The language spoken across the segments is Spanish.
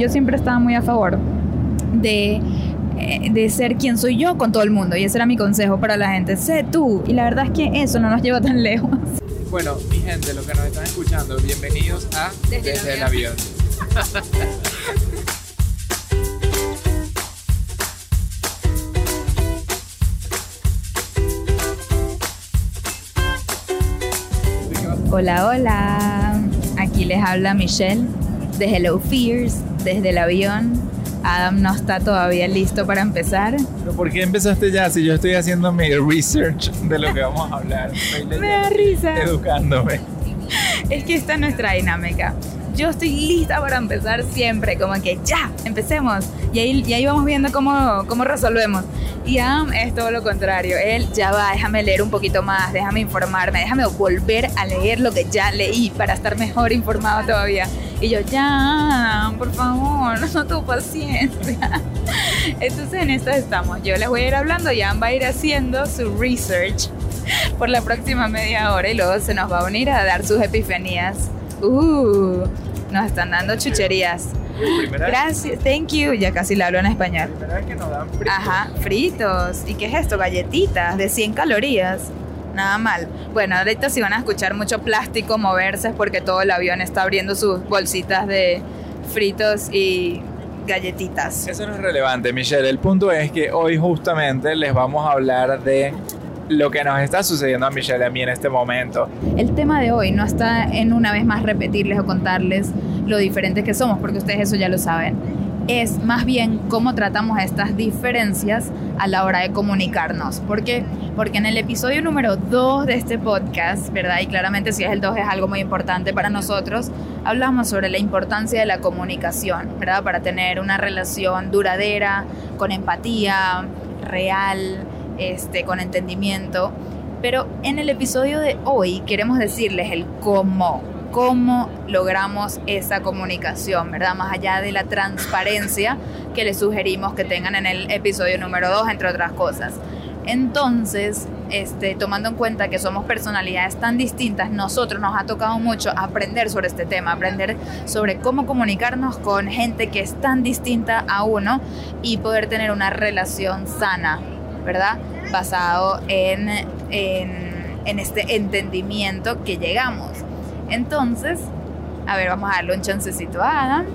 yo siempre estaba muy a favor de eh, de ser quien soy yo con todo el mundo. Y ese era mi consejo para la gente. Sé tú. Y la verdad es que eso no nos lleva tan lejos. Bueno, mi gente, los que nos están escuchando, bienvenidos a Desde, el avión. hola, hola. Aquí les habla Michelle de Hello Fears, desde el avión. Adam no está todavía listo para empezar. ¿Pero por qué empezaste ya si yo estoy haciendo mi research de lo que vamos a hablar? Me da risa. Educándome. Es que esta es nuestra dinámica. Yo estoy lista para empezar siempre, como que ya, empecemos. Y ahí, y vamos viendo cómo, cómo resolvemos. Y Adam es todo lo contrario. Él ya va, déjame leer un poquito más, déjame informarme, déjame volver a leer lo que ya leí para estar mejor informado todavía. Y yo, ya, por favor, no tengo paciencia. Entonces en esto estamos. Yo les voy a ir hablando, ya va a ir haciendo su research por la próxima media hora y luego se nos va a unir a dar sus epifanías. Uh, nos están dando chucherías. Gracias, thank you. Ya casi le hablo en español. Primera que nos dan fritos. Ajá, fritos. ¿Y qué es esto? Galletitas de 100 calorías nada mal. Bueno, ahorita si van a escuchar mucho plástico moverse es porque todo el avión está abriendo sus bolsitas de fritos y galletitas. Eso no es relevante, Michelle. El punto es que hoy justamente les vamos a hablar de lo que nos está sucediendo a Michelle y a mí en este momento. El tema de hoy no está en una vez más repetirles o contarles lo diferentes que somos, porque ustedes eso ya lo saben es más bien cómo tratamos estas diferencias a la hora de comunicarnos. ¿Por qué? Porque en el episodio número 2 de este podcast, ¿verdad? Y claramente si es el 2 es algo muy importante para nosotros, hablamos sobre la importancia de la comunicación, ¿verdad? Para tener una relación duradera, con empatía, real, este, con entendimiento. Pero en el episodio de hoy queremos decirles el cómo cómo logramos esa comunicación, ¿verdad? Más allá de la transparencia que les sugerimos que tengan en el episodio número 2, entre otras cosas. Entonces, este, tomando en cuenta que somos personalidades tan distintas, nosotros nos ha tocado mucho aprender sobre este tema, aprender sobre cómo comunicarnos con gente que es tan distinta a uno y poder tener una relación sana, ¿verdad? Basado en, en, en este entendimiento que llegamos. Entonces, a ver, vamos a darle un chancecito a Adam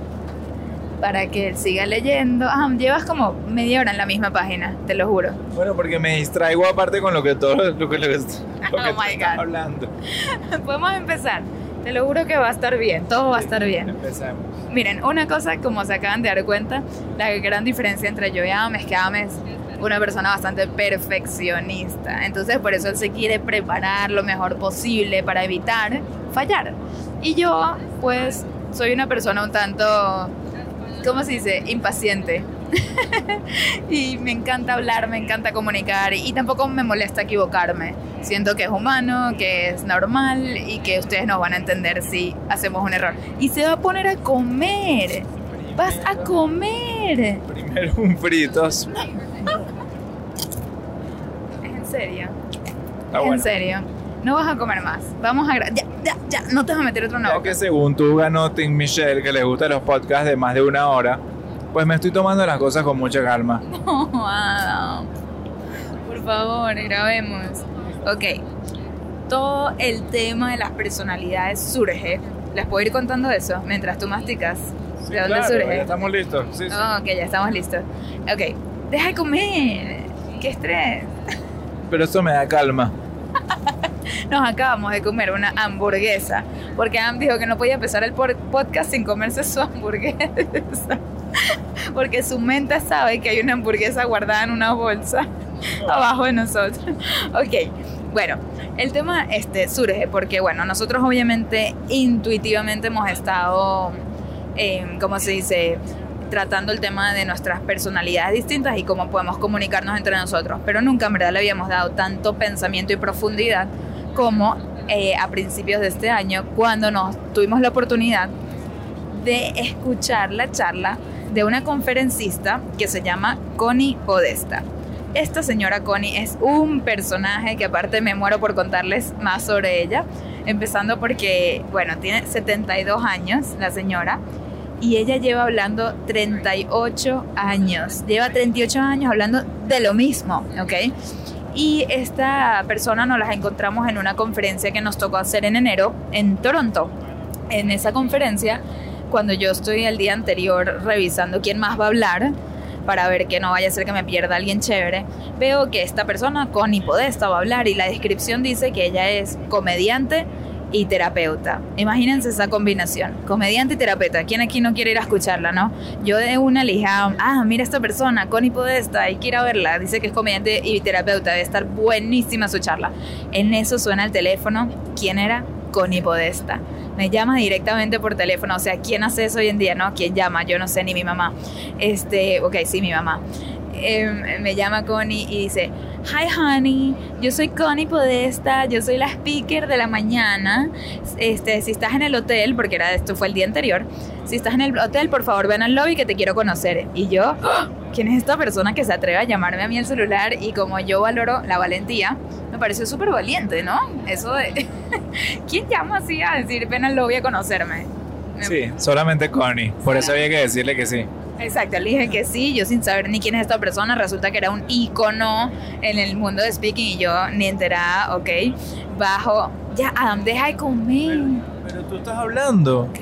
para que él siga leyendo. Ah, llevas como media hora en la misma página, te lo juro. Bueno, porque me distraigo aparte con lo que todo lo que, lo que, oh hablando. Podemos empezar. Te lo juro que va a estar bien, todo va a estar bien. Empecemos. Miren, una cosa, como se acaban de dar cuenta, la gran diferencia entre yo y Adam es que Adam es una persona bastante perfeccionista. Entonces, por eso él se quiere preparar lo mejor posible para evitar fallar. Y yo, pues, soy una persona un tanto, ¿cómo se dice? Impaciente. y me encanta hablar, me encanta comunicar y, tampoco me molesta equivocarme. Siento que es humano, que es normal y que ustedes nos van a entender si hacemos un error. Y se va a poner a comer. Vas a comer. Primero un fritos. ¿Es en serio? ¿Es en serio? No vas a comer más. Vamos a... Ya, ya, ya. No te vas a meter otro nuevo. Ya que según tú ganó Tim Michelle, que le gustan los podcasts de más de una hora, pues me estoy tomando las cosas con mucha calma. No, Adam. Por favor, grabemos. Ok. Todo el tema de las personalidades surge. ¿Les puedo ir contando eso mientras tú masticas? ¿De dónde surge? Ya estamos listos. Sí, sí. ok, ya estamos listos. Ok. Deja de comer. Qué estrés. Pero eso me da calma. nos acabamos de comer una hamburguesa, porque Adam dijo que no podía empezar el podcast sin comerse su hamburguesa, porque su mente sabe que hay una hamburguesa guardada en una bolsa abajo de nosotros. Ok, bueno, el tema este surge porque, bueno, nosotros obviamente intuitivamente hemos estado, eh, ¿cómo se dice? Tratando el tema de nuestras personalidades distintas y cómo podemos comunicarnos entre nosotros, pero nunca en verdad le habíamos dado tanto pensamiento y profundidad como eh, a principios de este año, cuando nos tuvimos la oportunidad de escuchar la charla de una conferencista que se llama Connie Podesta. Esta señora Connie es un personaje que aparte me muero por contarles más sobre ella, empezando porque, bueno, tiene 72 años la señora y ella lleva hablando 38 años. Lleva 38 años hablando de lo mismo, ¿ok? Y esta persona nos las encontramos en una conferencia que nos tocó hacer en enero en Toronto. En esa conferencia, cuando yo estoy el día anterior revisando quién más va a hablar, para ver que no vaya a ser que me pierda alguien chévere, veo que esta persona, Connie Podesta, va a hablar y la descripción dice que ella es comediante, y terapeuta. Imagínense esa combinación, comediante y terapeuta. ¿Quién aquí no quiere ir a escucharla, no? Yo de una le dije, ah, mira esta persona, Connie Podesta, ir a verla. Dice que es comediante y terapeuta, debe estar buenísima su charla. En eso suena el teléfono. ¿Quién era? Connie Podesta. Me llama directamente por teléfono. O sea, ¿quién hace eso hoy en día? No, ¿quién llama? Yo no sé, ni mi mamá. Este, ok, sí, mi mamá. Em, me llama Connie y dice, Hi honey, yo soy Connie Podesta, yo soy la speaker de la mañana. Este, si estás en el hotel, porque era esto fue el día anterior, si estás en el hotel, por favor ven al lobby que te quiero conocer. Y yo, ¡Ah! ¿quién es esta persona que se atreve a llamarme a mí el celular? Y como yo valoro la valentía, me pareció súper valiente, ¿no? Eso de, ¿quién llama así a decir ven al lobby a conocerme? Sí, solamente Connie, por eso había que decirle que sí. Exacto, le dije que sí, yo sin saber ni quién es esta persona, resulta que era un ícono en el mundo de speaking y yo ni enterada, ok, bajo, ya Adam, deja de comer. Pero, tú estás hablando. Ok,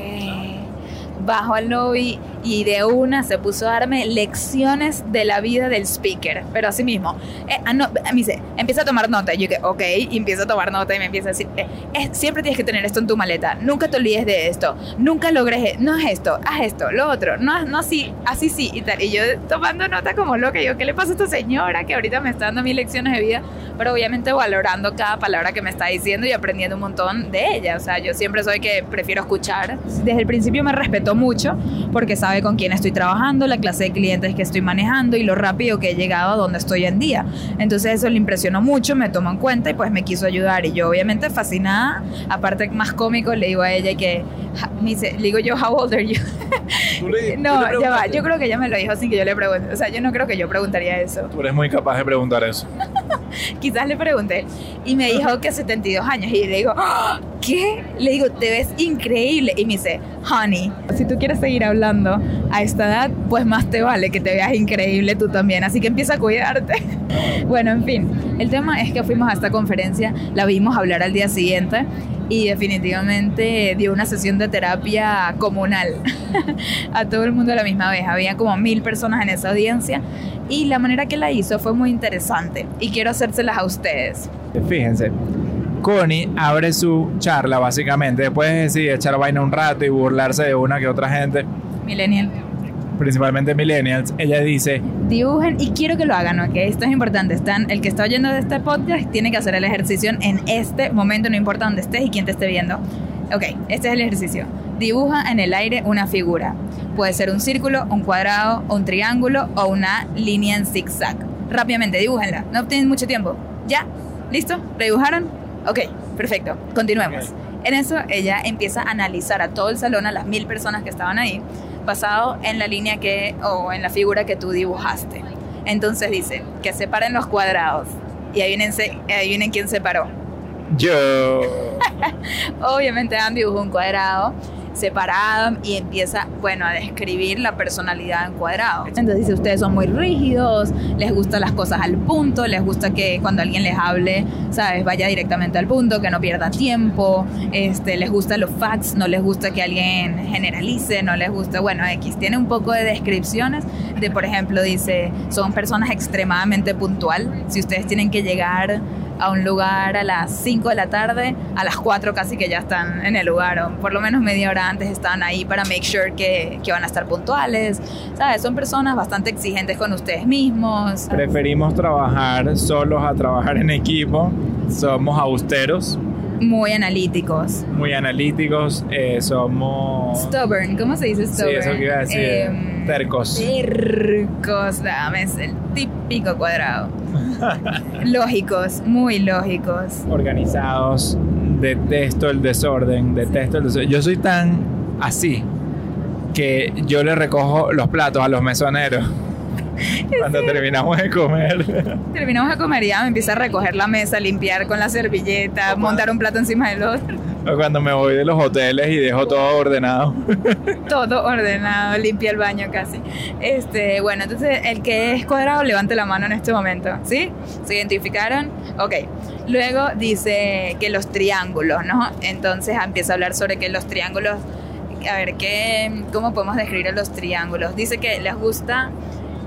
bajo al lobby y de una se puso a darme lecciones de la vida del speaker, pero así mismo. Eh, ah, no, me dice, empieza a tomar nota. Y yo que, ok, y empiezo a tomar nota y me empieza a decir, eh, siempre tienes que tener esto en tu maleta, nunca te olvides de esto, nunca logres, e-, no es esto, haz esto, lo otro, no, no así, así sí, y tal. Y yo tomando nota como loca, yo, ¿qué le pasa a esta señora que ahorita me está dando mis lecciones de vida? Pero obviamente valorando cada palabra que me está diciendo y aprendiendo un montón de ella. O sea, yo siempre soy que prefiero escuchar. Desde el principio me respetó mucho porque sabe con quién estoy trabajando, la clase de clientes que estoy manejando y lo rápido que he llegado a donde estoy en día. Entonces eso le impresionó mucho, me tomó en cuenta y pues me quiso ayudar. Y yo obviamente fascinada, aparte más cómico, le digo a ella que, me dice, le digo yo, how old are you? no, ya va, yo creo que ella me lo dijo sin que yo le pregunte. O sea, yo no creo que yo preguntaría eso. Tú eres muy capaz de preguntar eso. Quizás le pregunté y me dijo que 72 años y le digo, ¡Ah! ¿Qué? Le digo, te ves increíble. Y me dice, honey, si tú quieres seguir hablando a esta edad, pues más te vale que te veas increíble tú también. Así que empieza a cuidarte. bueno, en fin, el tema es que fuimos a esta conferencia, la vimos hablar al día siguiente y definitivamente dio una sesión de terapia comunal a todo el mundo a la misma vez. Había como mil personas en esa audiencia y la manera que la hizo fue muy interesante y quiero hacérselas a ustedes. Fíjense, Connie abre su charla básicamente, después de decir echar vaina un rato y burlarse de una que otra gente. Millennial. Principalmente millennials, ella dice... Dibujen y quiero que lo hagan, ¿ok? Esto es importante. Están, el que está oyendo de este podcast tiene que hacer el ejercicio en este momento, no importa dónde estés y quién te esté viendo. Ok, este es el ejercicio. Dibuja en el aire una figura. Puede ser un círculo, un cuadrado, un triángulo o una línea en zigzag. Rápidamente, dibújenla. No tienen mucho tiempo. ¿Ya? ¿Listo? ¿Lo dibujaron? Ok, perfecto. Continuemos. En eso ella empieza a analizar a todo el salón, a las mil personas que estaban ahí, basado en la línea que, o en la figura que tú dibujaste. Entonces dice, que separen los cuadrados. Y ahí vienen, ahí vienen quién separó. Yo. Obviamente Han dibujó un cuadrado separado y empieza, bueno, a describir la personalidad en cuadrado. Entonces dice, ustedes son muy rígidos, les gustan las cosas al punto, les gusta que cuando alguien les hable, sabes, vaya directamente al punto, que no pierda tiempo, este, les gustan los facts, no les gusta que alguien generalice, no les gusta, bueno, X, tiene un poco de descripciones de, por ejemplo, dice, son personas extremadamente puntual, si ustedes tienen que llegar a un lugar a las 5 de la tarde, a las 4 casi que ya están en el lugar, o por lo menos media hora antes están ahí para make sure que, que van a estar puntuales. ¿Sabes? Son personas bastante exigentes con ustedes mismos. Preferimos trabajar solos a trabajar en equipo. Somos austeros. Muy analíticos. Muy analíticos. Eh, somos. Stubborn. ¿Cómo se dice stubborn? Sí, eso que iba a decir. Em, tercos. Tercos. Dame, es el típico cuadrado. lógicos, muy lógicos. Organizados. Detesto el desorden, detesto el desorden. Yo soy tan así que yo le recojo los platos a los mesoneros. Cuando terminamos de comer. Terminamos de comer y ya me empieza a recoger la mesa, limpiar con la servilleta, montar un plato encima del otro. O cuando me voy de los hoteles y dejo todo ordenado. Todo ordenado, limpia el baño casi. Este, bueno, entonces el que es cuadrado, levante la mano en este momento. ¿Sí? ¿Se identificaron? Ok. Luego dice que los triángulos, ¿no? Entonces empieza a hablar sobre que los triángulos. A ver, ¿qué, ¿cómo podemos describir a los triángulos? Dice que les gusta,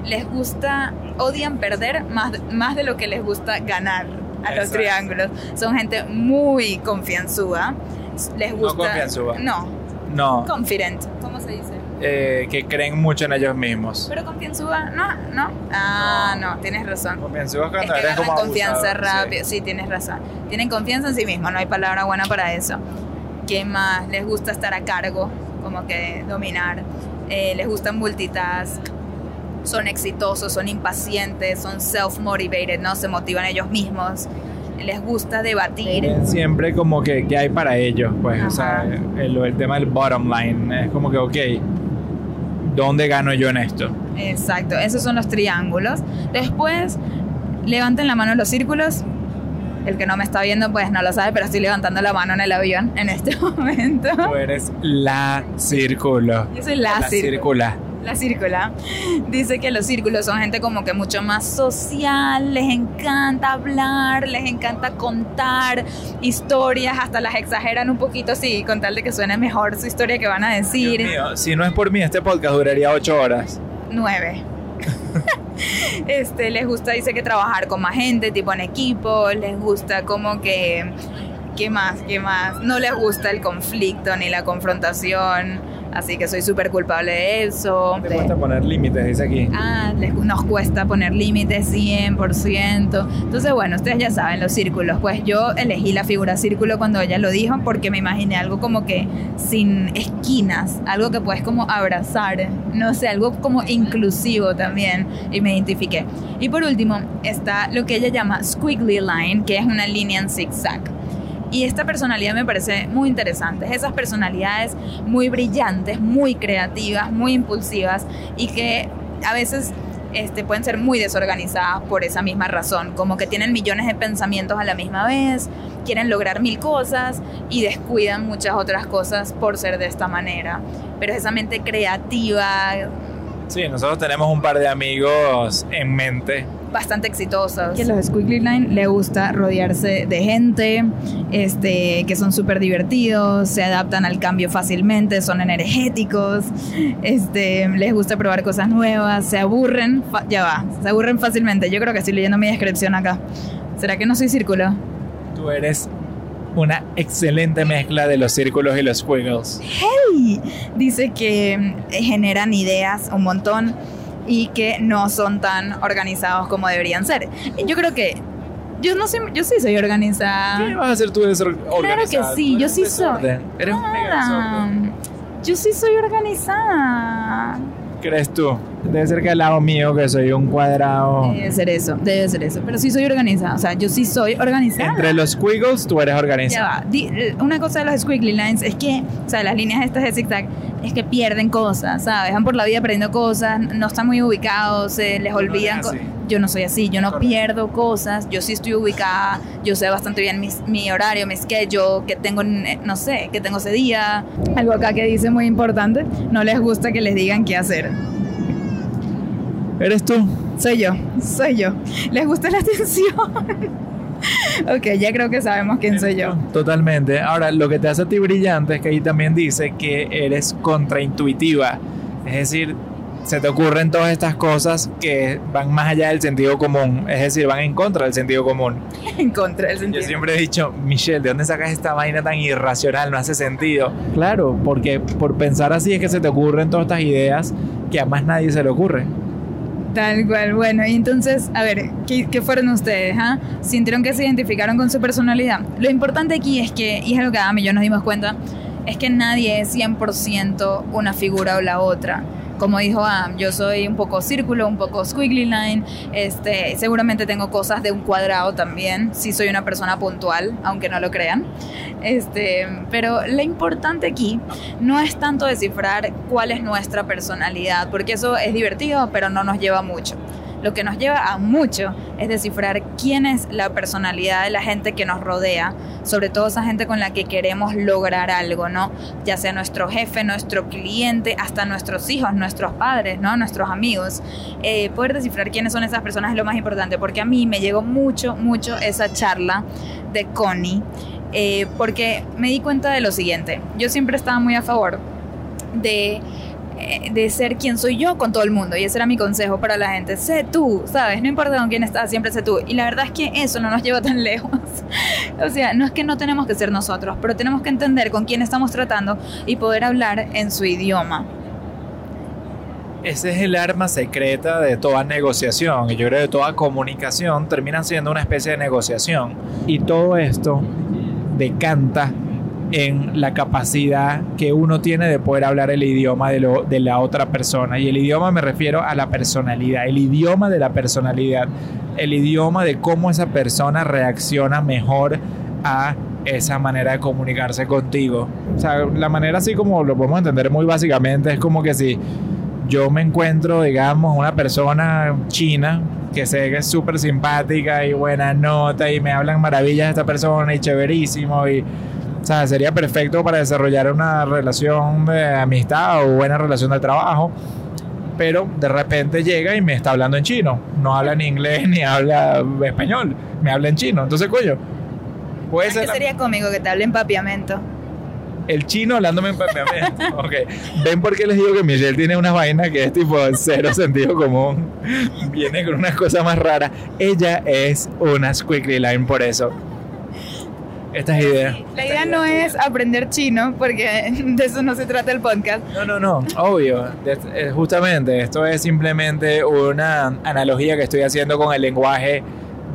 les gusta, odian perder más, más de lo que les gusta ganar a los triángulos. Son gente muy confianzuda. Les No gusta. confianzuda. No, No, confident. ¿Cómo se dice? eh, que creen mucho en ellos mismos. Pero confianzuda, no, no. Ah, no, tienes razón. Confianzudos Es cuando que eres como confianza rápido. Sí. tienes razón. Tienen confianza en sí mismos, no hay palabra buena para eso. ¿Qué más? Les gusta estar a cargo, como que dominar. Eh, les gusta multitask. Son exitosos, son impacientes, son self-motivated, ¿no? Se motivan ellos mismos. Les gusta debatir. Siempre como que, que hay para ellos, pues, o sea, Ajá. el, el tema del bottom line es como que, ok, ¿dónde gano yo en esto? Exacto, esos son los triángulos. Después, levanten la mano en los círculos. El que no me está viendo, pues no lo sabe, pero estoy levantando la mano en el avión en este momento. Tú eres la círculo. Yo soy la, círculo. círcula. La círcula. Dice que los círculos son gente como que mucho más social, les encanta hablar, les encanta contar historias, hasta las exageran un poquito así, con tal de que suene mejor su historia que van a decir. Dios mío, si no es por mí, este podcast duraría ocho horas. Nueve. este, les gusta, dice que trabajar con más gente, tipo en equipo, les gusta como que, ¿qué más? ¿Qué más? No les gusta el conflicto ni la confrontación, así que soy súper culpable de eso. Te cuesta poner límites, dice aquí. Ah, les- nos cuesta poner límites 100%. Entonces, bueno, ustedes ya saben los círculos. Pues yo elegí la figura círculo cuando ella lo dijo porque me imaginé algo como que sin esquinas, algo que puedes como abrazar, no sé, algo como inclusivo también y me identifiqué. Y por último está lo que ella llama squiggly line, que es una línea en zigzag. Y esta personalidad me parece muy interesante. Esas personalidades muy brillantes, muy creativas, muy impulsivas y que a veces este, pueden ser muy desorganizadas por esa misma razón. Como que tienen millones de pensamientos a la misma vez, quieren lograr mil cosas y descuidan muchas otras cosas por ser de esta manera. Pero esa mente creativa, Sí, nosotros tenemos un par de amigos en mente. Bastante exitosos. Que los Squiggly Line le gusta rodearse de gente, este, que son súper divertidos, se adaptan al cambio fácilmente, son energéticos, este, les gusta probar cosas nuevas, se aburren, ya va, se aburren fácilmente. Yo creo que estoy leyendo mi descripción acá. ¿Será que no soy círculo? Tú eres una excelente mezcla de los círculos y los squiggles. Y dice que mm, generan ideas un montón y que no son tan organizados como deberían ser. Yo creo que yo no sé, yo sí soy organizada. ¿Qué vas a hacer tú desor- Claro que organizada? sí, yo sí soy. desorden. Eres un mega desorden. yo sí soy organizada. ¿Crees tú? Debe ser que al lado mío, que soy un cuadrado. Debe ser eso, debe ser eso. Pero sí soy organizada. O sea, yo sí soy organizada. Entre los squiggles, tú eres Ya organizada. va. Di- eh, una cosa de los squiggly lines es que, o sea, las líneas estas de zigzag, es que pierden cosas, ¿sabes? Van por la vida perdiendo cosas, no están muy ubicados, se les olvidan. eres co- así. yo no soy así, yo no Correcto. pierdo cosas, yo sí estoy ubicada, yo sé bastante bien mis- mi horario, mi schedule, que tengo, eh, no sé, que tengo ese día. Algo acá que dice muy importante, no les gusta que les digan qué hacer. ¿Eres tú? Soy yo, soy yo. ¿Les gusta la atención? ok, ya creo que sabemos quién soy yo. Totalmente. Ahora, lo que te hace a ti brillante es que ahí también dice que eres contraintuitiva. Es decir, se te ocurren todas estas cosas que van más allá del sentido común. Es decir, van en contra del sentido común. En contra del Yo sentido. siempre he dicho, Michelle, ¿de dónde sacas esta vaina tan irracional? No hace sentido. Claro, porque por pensar así es que se te ocurren todas estas ideas que a más nadie se le ocurre. Tal cual, bueno, y entonces, a ver, ¿qué, fueron ustedes? ah? ¿Sintieron que se identificaron con su personalidad? Lo importante aquí es que, y es algo que Adam y yo nos dimos cuenta, es que nadie es 100% una figura o la otra. Como dijo Adam, yo soy un poco círculo, un poco squiggly line, este, seguramente tengo cosas de un cuadrado también, sí soy una persona puntual, aunque no lo crean. Este, pero lo importante aquí no es tanto descifrar cuál es nuestra personalidad, porque eso es divertido, pero no nos lleva mucho. Lo que nos lleva a mucho es descifrar quién es la personalidad de la gente que nos rodea, sobre todo esa gente con la que queremos lograr algo, ¿no? Ya sea nuestro jefe, nuestro cliente, hasta nuestros hijos, nuestros padres, ¿no? Nuestros amigos. Eh, poder descifrar quiénes son esas personas es lo más importante, porque a mí me llegó mucho, mucho esa charla de Connie, eh, porque me di cuenta de lo siguiente. Yo siempre estaba muy a favor de de ser quien soy yo con todo el mundo. Y ese era mi consejo para la gente. Sé tú, ¿sabes? No importa con quién estás, siempre sé tú. Y la verdad es que eso no nos lleva tan lejos. o sea, no es que no tenemos que ser nosotros, pero tenemos que entender con quién estamos tratando y poder hablar en su idioma. Ese es el arma secreta de toda negociación y yo creo que toda comunicación termina siendo una especie de negociación. Y todo esto decanta en la capacidad que uno tiene de poder hablar el idioma de, lo, de la otra persona. Y el idioma me refiero a la personalidad, el idioma de la personalidad, el idioma de cómo esa persona reacciona mejor a esa manera de comunicarse contigo. O sea, la manera así como lo podemos entender muy básicamente es como que si yo me encuentro, digamos, una persona china que sé que es súper simpática y buena nota y me hablan maravillas de esta persona y chéverísimo y o sea, sería perfecto para desarrollar una relación de amistad o buena relación de trabajo. Pero de repente llega y me está hablando en chino. No habla ni inglés ni habla español. Me habla en chino. Entonces, coño. Puede ser. sería cómico que te hable en papiamento? El chino hablándome en papiamento. ok. ¿Ven por qué les digo que Michelle tiene una vaina que es tipo cero sentido común? Viene con unas cosas más raras. Ella es una squiggly line por eso estas ideas. La idea no es aprender chino, porque de eso no se trata el podcast. No, no, no, obvio. Eh, justamente, esto es simplemente una analogía que estoy haciendo con el lenguaje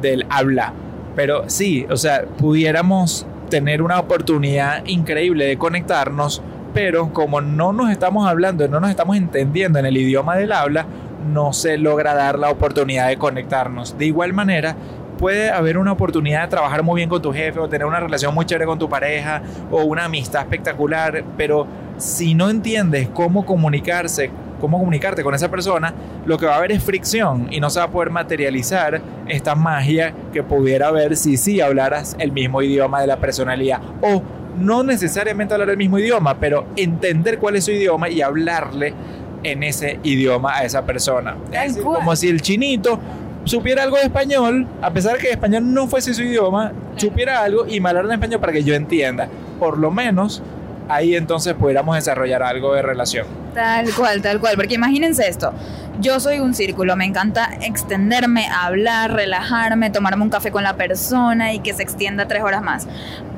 del habla. Pero sí, o sea, pudiéramos tener una oportunidad increíble de conectarnos, pero como no nos estamos hablando, no nos estamos entendiendo en el idioma del habla, no se logra dar la oportunidad de conectarnos. De igual manera, puede haber una oportunidad de trabajar muy bien con tu jefe o tener una relación muy chévere con tu pareja o una amistad espectacular, pero si no entiendes cómo comunicarse, cómo comunicarte con esa persona, lo que va a haber es fricción y no se va a poder materializar esta magia que pudiera haber si sí hablaras el mismo idioma de la personalidad o no necesariamente hablar el mismo idioma, pero entender cuál es su idioma y hablarle en ese idioma a esa persona. Es como si el chinito supiera algo de español, a pesar de que español no fuese su idioma, supiera algo y me hablara en español para que yo entienda. Por lo menos ahí entonces pudiéramos desarrollar algo de relación. Tal cual, tal cual, porque imagínense esto. Yo soy un círculo, me encanta extenderme, hablar, relajarme, tomarme un café con la persona y que se extienda tres horas más.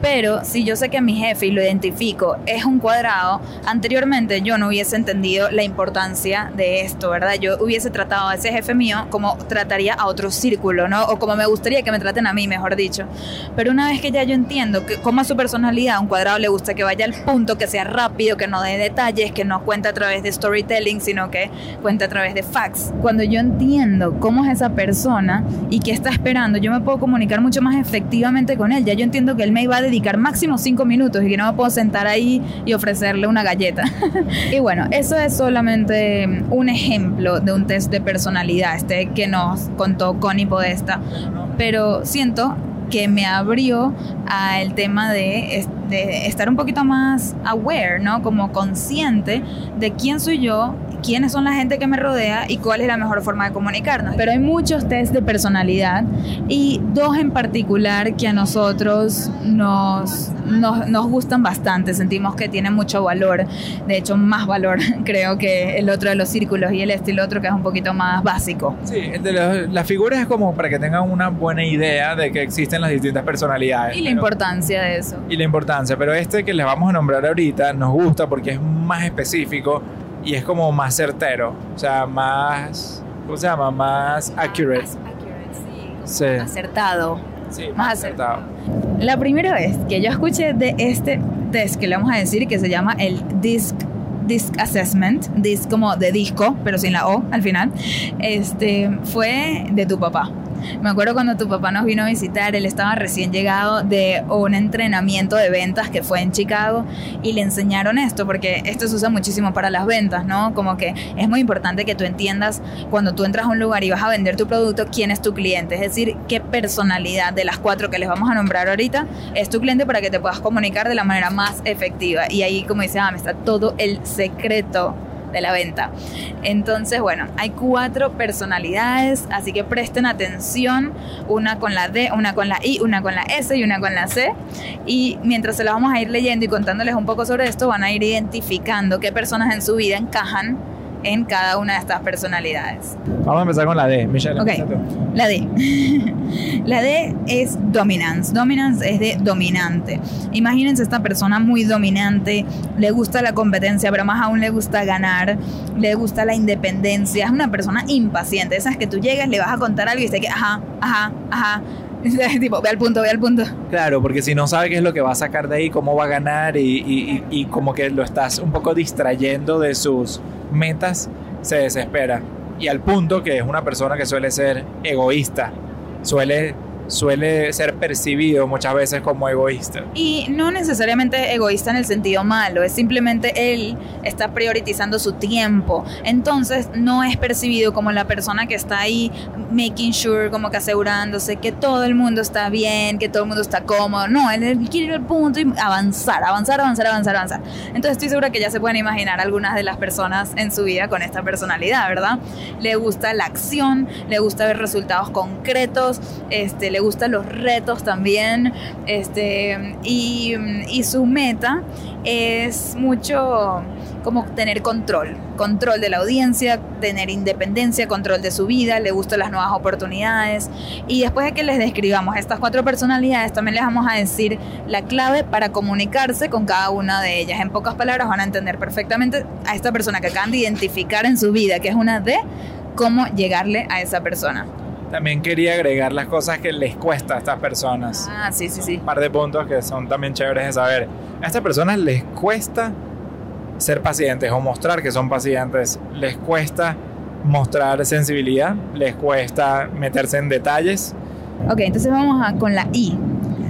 Pero si yo sé que mi jefe, y lo identifico, es un cuadrado, anteriormente yo no hubiese entendido la importancia de esto, ¿verdad? Yo hubiese tratado a ese jefe mío como trataría a otro círculo, ¿no? O como me gustaría que me traten a mí, mejor dicho. Pero una vez que ya yo entiendo que cómo a su personalidad un cuadrado le gusta que vaya al punto, que sea rápido, que no dé detalles, que no cuente a través de storytelling, sino que cuente a través de facts. Cuando yo entiendo cómo es esa persona y qué está esperando, yo me puedo comunicar mucho más efectivamente con él. Ya yo entiendo que él me iba a dedicar máximo cinco minutos y que no me puedo sentar ahí y ofrecerle una galleta. y bueno, eso es solamente un ejemplo de un test de personalidad, este que nos contó Connie Podesta. Pero siento que me abrió al tema de, de, estar un poquito más aware, ¿no? Como consciente de quién soy yo quiénes son la gente que me rodea y cuál es la mejor forma de comunicarnos. Pero hay muchos test de personalidad y dos en particular que a nosotros nos, nos, gustan bastante, sentimos que tienen mucho valor, de hecho más valor creo que el otro de los círculos y el este y el otro que es un poquito más básico. Sí, de las figuras es como para que tengan una buena idea de que existen las distintas personalidades. Y la importancia de eso. Y la importancia, pero este que les vamos a nombrar ahorita nos gusta porque es más específico y es como más certero, o sea, más, ¿cómo se llama? Más accurate. Más accurate, sí. Acertado. Sí, más, acertado. La primera vez que yo escuché de este test que le vamos a decir que se llama el DISC Disc Assessment, disc como de disco, pero sin la O al final, este, fue de tu papá. Me acuerdo cuando tu papá nos vino a visitar, él estaba recién llegado de un entrenamiento de ventas que fue en Chicago y le enseñaron esto, porque esto se usa muchísimo para las ventas, ¿no? Como que es muy importante que tú entiendas cuando tú entras a un lugar y vas a vender tu producto, quién es tu cliente, es decir, qué personalidad de las cuatro que les vamos a nombrar ahorita es tu cliente para que te puedas comunicar de la manera más efectiva. Y ahí, como dice, ah, me está todo el secreto de la venta. Entonces, bueno, hay cuatro personalidades, así que presten atención, una con la D, una con la I, una con la S y una con la C. Y mientras se las vamos a ir leyendo y contándoles un poco sobre esto, van a ir identificando qué personas en su vida encajan en cada una de estas personalidades. Vamos a empezar con la D, Michelle. Ok, la D. la D es dominance. Dominance es de dominante. Imagínense esta persona muy dominante, le gusta la competencia, pero más aún le gusta ganar, le gusta la independencia. Es una persona impaciente. Esa es que tú llegas, le vas a contar algo y dice que, ajá, ajá, ajá. tipo, ve al punto, ve al punto. Claro, porque si no sabe qué es lo que va a sacar de ahí, cómo va a ganar y, y, y como que lo estás un poco distrayendo de sus metas, se desespera. Y al punto que es una persona que suele ser egoísta, suele suele ser percibido muchas veces como egoísta. Y no necesariamente egoísta en el sentido malo, es simplemente él está priorizando su tiempo. Entonces no es percibido como la persona que está ahí making sure, como que asegurándose que todo el mundo está bien, que todo el mundo está cómodo. No, él quiere ir al punto y avanzar, avanzar, avanzar, avanzar, avanzar. Entonces estoy segura que ya se pueden imaginar algunas de las personas en su vida con esta personalidad, ¿verdad? Le gusta la acción, le gusta ver resultados concretos, este, le gustan los retos también, este, y, y su meta es mucho como tener control, control de la audiencia, tener independencia, control de su vida, le gustan las nuevas oportunidades. Y después de que les describamos estas cuatro personalidades, también les vamos a decir la clave para comunicarse con cada una de ellas. En pocas palabras van a entender perfectamente a esta persona que acaban de identificar en su vida, que es una de cómo llegarle a esa persona. También quería agregar las cosas que les cuesta a estas personas. Ah, sí, sí, sí. Un par de puntos que son también chéveres de saber. A estas personas les cuesta ser pacientes o mostrar que son pacientes. Les cuesta mostrar sensibilidad, les cuesta meterse en detalles. Ok, entonces vamos a, con la I,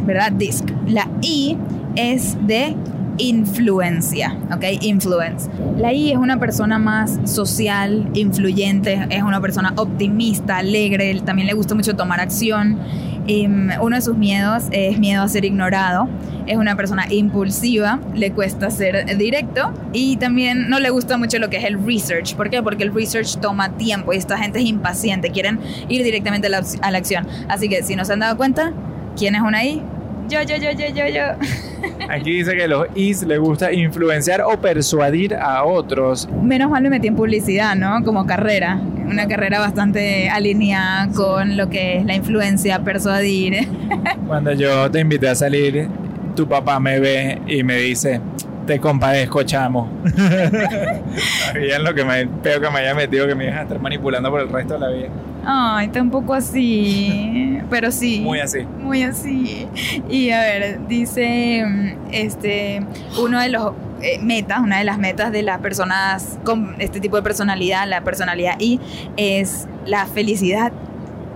¿verdad? DISC. La I es de influencia, ¿ok? Influence. La I es una persona más social, influyente, es una persona optimista, alegre, también le gusta mucho tomar acción. Em, uno de sus miedos es miedo a ser ignorado. Es una persona impulsiva, le cuesta ser directo y también no le gusta mucho lo que es el research. ¿Por qué? Porque el research toma tiempo y esta gente es impaciente, quieren ir directamente a la, a la acción. Así que si no se han dado cuenta, ¿quién es una I? Yo, yo, yo, yo, yo, yo. Aquí dice que a los Is les gusta influenciar o persuadir a otros. Menos mal me metí en publicidad, ¿no? Como carrera. Una carrera bastante alineada con lo que es la influencia, persuadir. Cuando yo te invité a salir, tu papá me ve y me dice, te compadezco, chamo. Sabían lo que me, peor que me haya metido que me ibas a estar manipulando por el resto de la vida. Ay, está un poco así, pero sí. Muy así. Muy así. Y a ver, dice este uno de los eh, metas, una de las metas de las personas con este tipo de personalidad, la personalidad I, es la felicidad.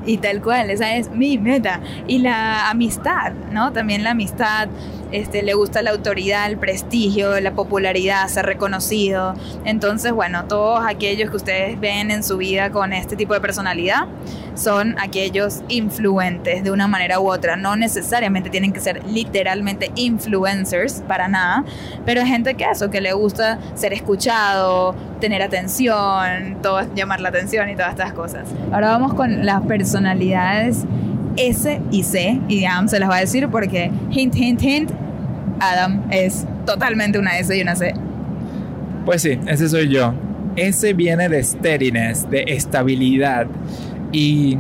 Y tal cual, esa es mi meta. Y la amistad, ¿no? También la amistad, este, le gusta la autoridad, el prestigio, la popularidad, ser reconocido. Entonces, bueno, todos aquellos que ustedes ven en su vida con este tipo de personalidad son aquellos influentes de una manera u otra. No necesariamente tienen que ser literalmente influencers, para nada, pero hay gente que eso, que le gusta ser escuchado, tener atención, todo, llamar la atención y todas estas cosas. Ahora vamos con las personalidades S y C, y Adam se las va a decir porque, hint, hint, hint, Adam es totalmente una S y una C. Pues sí, ese soy yo. S viene de steadiness, de estabilidad. Y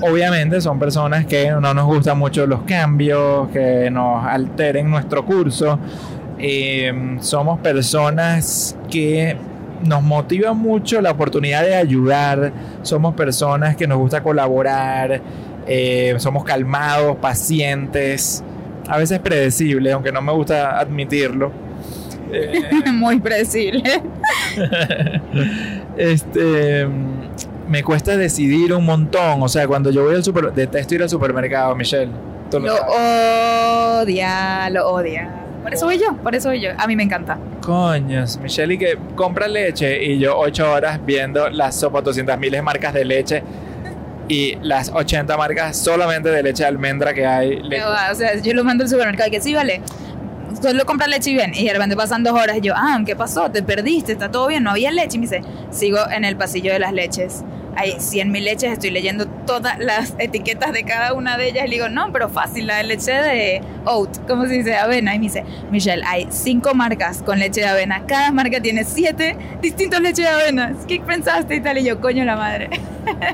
obviamente son personas que no nos gustan mucho los cambios, que nos alteren nuestro curso. Eh, somos personas que nos motiva mucho la oportunidad de ayudar. Somos personas que nos gusta colaborar. Eh, somos calmados, pacientes, a veces predecibles, aunque no me gusta admitirlo. Eh, Muy predecible. este, me cuesta decidir un montón. O sea, cuando yo voy al super, detesto ir al supermercado, Michelle. Lo odia, lo odia. Por eso voy yo, por eso voy yo. A mí me encanta. Coños, Michelle, y que compra leche y yo ocho horas viendo las sopas 200 miles marcas de leche y las 80 marcas solamente de leche de almendra que hay. O sea, yo lo mando al supermercado y que sí, vale. Solo compra leche y bien. Y de repente pasan dos horas y yo, ah, ¿qué pasó? Te perdiste, está todo bien, no había leche. Y me dice, sigo en el pasillo de las leches. Hay 100 mil leches, estoy leyendo todas las etiquetas de cada una de ellas. Y le digo, no, pero fácil, la de leche de oat, ¿cómo se dice? Avena. Y me dice, Michelle, hay cinco marcas con leche de avena. Cada marca tiene siete distintos leches de avena. ¿Qué pensaste y tal? Y yo, coño la madre.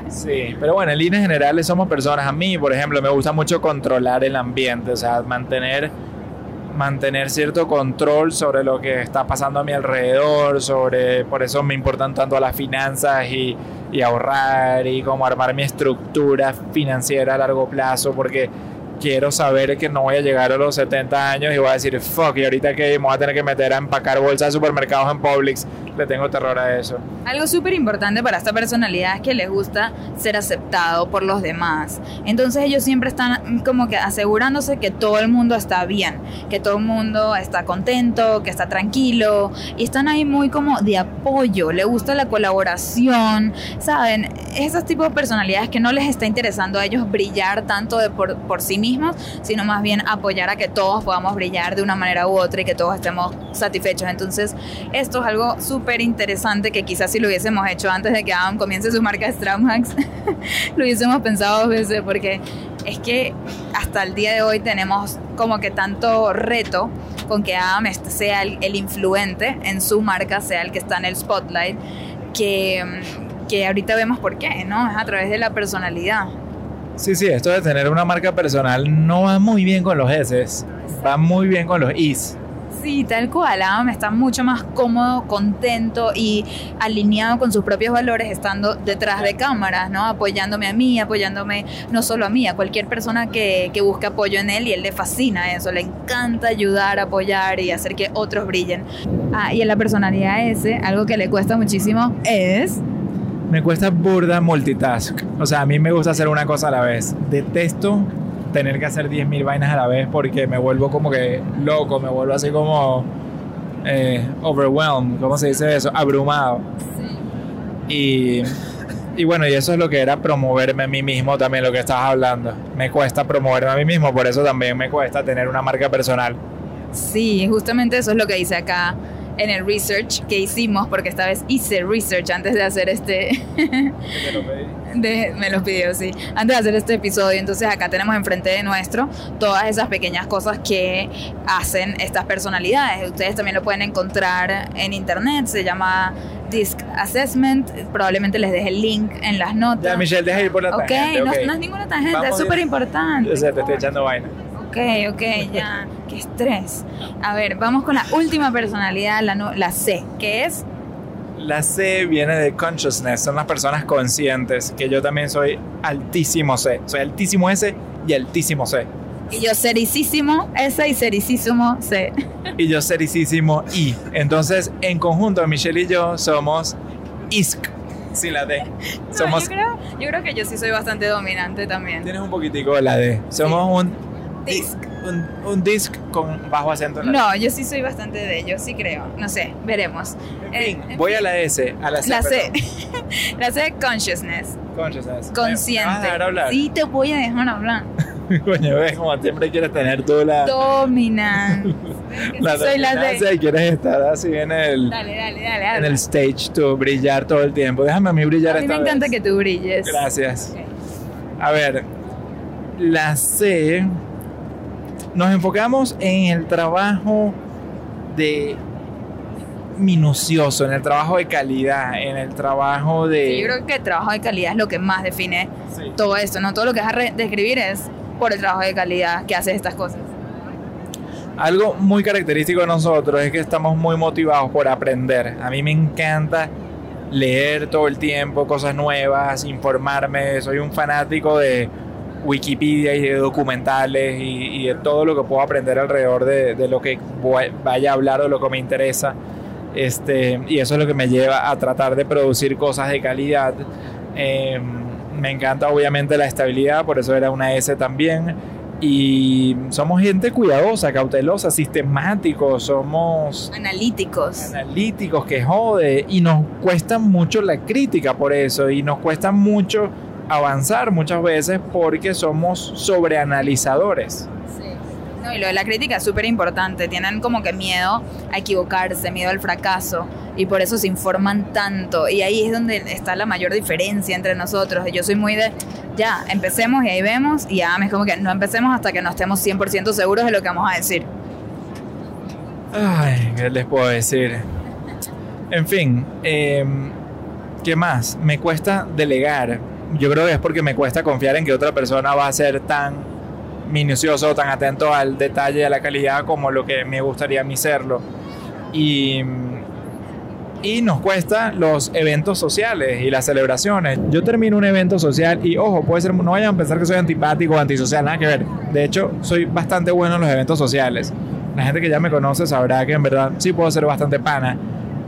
Sí, pero bueno, en líneas generales somos personas. A mí, por ejemplo, me gusta mucho controlar el ambiente, o sea, mantener, mantener cierto control sobre lo que está pasando a mi alrededor, sobre, por eso me importan tanto las finanzas y, y ahorrar y cómo armar mi estructura financiera a largo plazo, porque quiero saber que no voy a llegar a los 70 años y voy a decir, fuck, y ahorita que me voy a tener que meter a empacar bolsas de supermercados en Publix, le tengo terror a eso. Algo súper importante para esta personalidad es que les gusta ser aceptado por los demás. Entonces ellos siempre están como que asegurándose que todo el mundo está bien, que todo el mundo está contento, que está tranquilo y están ahí muy como de apoyo, le gusta la colaboración, ¿saben? Esos tipos de personalidades que no les está interesando a ellos brillar tanto de por, por sí mismos, sino más bien apoyar a que todos podamos brillar de una manera u otra y que todos estemos satisfechos. Entonces esto es algo súper interesante que quizás si lo hubiésemos hecho antes de que Adam comience su marca Stramax, lo hubiésemos pensado dos veces porque es que hasta el día de hoy tenemos como que tanto reto con que Adam sea el, el influente en su marca, sea el que está en el spotlight, que, que ahorita vemos por qué, ¿no? Es a través de la personalidad. Sí, sí, esto de tener una marca personal no va muy bien con los S, va muy bien con los Is. Sí, tal cual. Adam está mucho más cómodo, contento y alineado con sus propios valores estando detrás de cámaras, ¿no? Apoyándome a mí, apoyándome no solo a mí, a cualquier persona que, que busque apoyo en él y él le fascina eso, le encanta ayudar, apoyar y hacer que otros brillen. Ah, y en la personalidad ese, algo que le cuesta muchísimo es... Me cuesta burda multitask. O sea, a mí me gusta hacer una cosa a la vez. Detesto tener que hacer 10.000 vainas a la vez porque me vuelvo como que loco, me vuelvo así como eh, overwhelmed, ¿cómo se dice eso? Abrumado. Y, y bueno, y eso es lo que era promoverme a mí mismo también, lo que estabas hablando. Me cuesta promoverme a mí mismo, por eso también me cuesta tener una marca personal. Sí, justamente eso es lo que hice acá en el research que hicimos, porque esta vez hice research antes de hacer este... de, me lo pidió, sí. Antes de hacer este episodio, entonces acá tenemos enfrente de nuestro todas esas pequeñas cosas que hacen estas personalidades. Ustedes también lo pueden encontrar en internet, se llama Disc Assessment, probablemente les deje el link en las notas. Ya, Michelle, deja ir por la Ok, tangente, no, ok. no es ninguna tangente, Vamos es súper importante. Yo sé, te estoy echando vaina. Ok, ok, ya. Qué estrés. A ver, vamos con la última personalidad, la, no- la C, que es La C viene de consciousness, son las personas conscientes, que yo también soy altísimo C. Soy altísimo S y altísimo C. y yo sericísimo S y sericísimo C. Y yo sericísimo I. Entonces, en conjunto, Michelle y yo somos ISC, sin la D. No, Somos, yo, creo, yo creo que yo sí soy bastante dominante también. tienes un poquitico de la D. Somos un Disc. Un, un disc con bajo acento en la No, yo sí soy bastante de ellos, sí creo. No sé, veremos. D. En fin, Eh, voy a la S, a la C. La C. la C de consciousness, Consciousness. consciente. ¿Me vas a dejar hablar? Sí, te voy a dejar hablar. Coño, ves como siempre quieres tener tú la, Dominante. la soy la dominancia D. y quieres estar así en el, Dale, dale, dale. en habla. el stage, tú brillar todo el tiempo. Déjame a mí brillar A mí me encanta que tú brilles. Gracias. A ver, la C, nos enfocamos en el trabajo de minucioso, en el trabajo de calidad, en el trabajo de... Sí, yo creo que el trabajo de calidad es lo que más define Sí. todo esto, ¿no? Todo lo que vas a describir es por el trabajo de calidad que haces estas cosas. Algo muy característico de nosotros es que estamos muy motivados por aprender. A mí me encanta leer todo el tiempo cosas nuevas, informarme. Soy un fanático de Wikipedia y de documentales y, y de todo lo que puedo aprender alrededor de, de lo que voy- vaya a hablar o lo que me interesa. Este, y eso es lo que me lleva a tratar de producir cosas de calidad. Eh, me encanta obviamente la estabilidad, por eso era una S también. Y somos gente cuidadosa, cautelosa, sistemáticos, somos Analíticos. analíticos que jode y nos cuesta mucho la crítica por eso y nos cuesta mucho avanzar muchas veces porque somos sobreanalizadores. No, y lo de la crítica es súper importante. Tienen como que miedo a equivocarse, miedo al fracaso. Y por eso se informan tanto. Y ahí es donde está la mayor diferencia entre nosotros. Yo soy muy de, ya, empecemos y ahí vemos. Y ya, es como que no empecemos hasta que no estemos 100% seguros de lo que vamos a decir. Ay, ¿qué les puedo decir? En fin, eh, ¿qué más? Me cuesta delegar. Yo creo que es porque me cuesta confiar en que otra persona va a ser tan minucioso, tan atento al detalle a la calidad como lo que me gustaría a mí serlo. Y, y nos cuesta los eventos sociales y las celebraciones. Yo termino un evento social y, ojo, puede ser, no vayan a pensar que soy antipático o antisocial, nada que ver. De hecho, soy bastante bueno en los eventos sociales. La gente que ya me conoce sabrá que en verdad sí puedo ser bastante pana,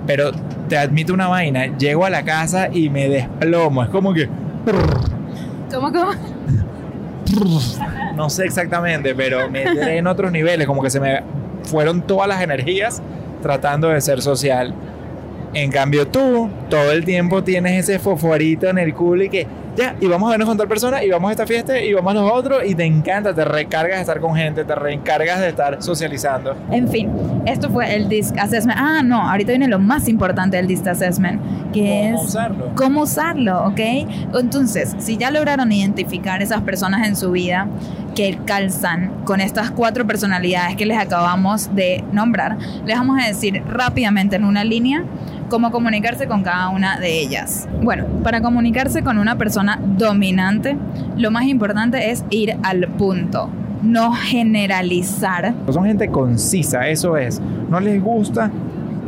pero te admito una vaina, llego a la casa y me desplomo, es como que... ¿Cómo, cómo? No sé exactamente, pero me entré en otros niveles, como que se me fueron todas las energías tratando de ser social. En cambio tú, todo el tiempo tienes ese fosforito en el culo y que ya, y vamos a vernos con tal persona, y vamos a esta fiesta, y vamos a los otros, y te encanta, te recargas de estar con gente, te reencargas de estar socializando. En fin, esto fue el DISC Assessment. Ah, no, ahorita viene lo más importante del DISC Assessment, que ¿Cómo es usarlo? cómo usarlo, ¿ok? Entonces, si ya lograron identificar esas personas en su vida que calzan con estas cuatro personalidades que les acabamos de nombrar, les vamos a decir rápidamente en una línea cómo comunicarse con cada una de ellas. Bueno, para comunicarse con una persona dominante, lo más importante es ir al punto, no generalizar. Son gente concisa, eso es. No les gusta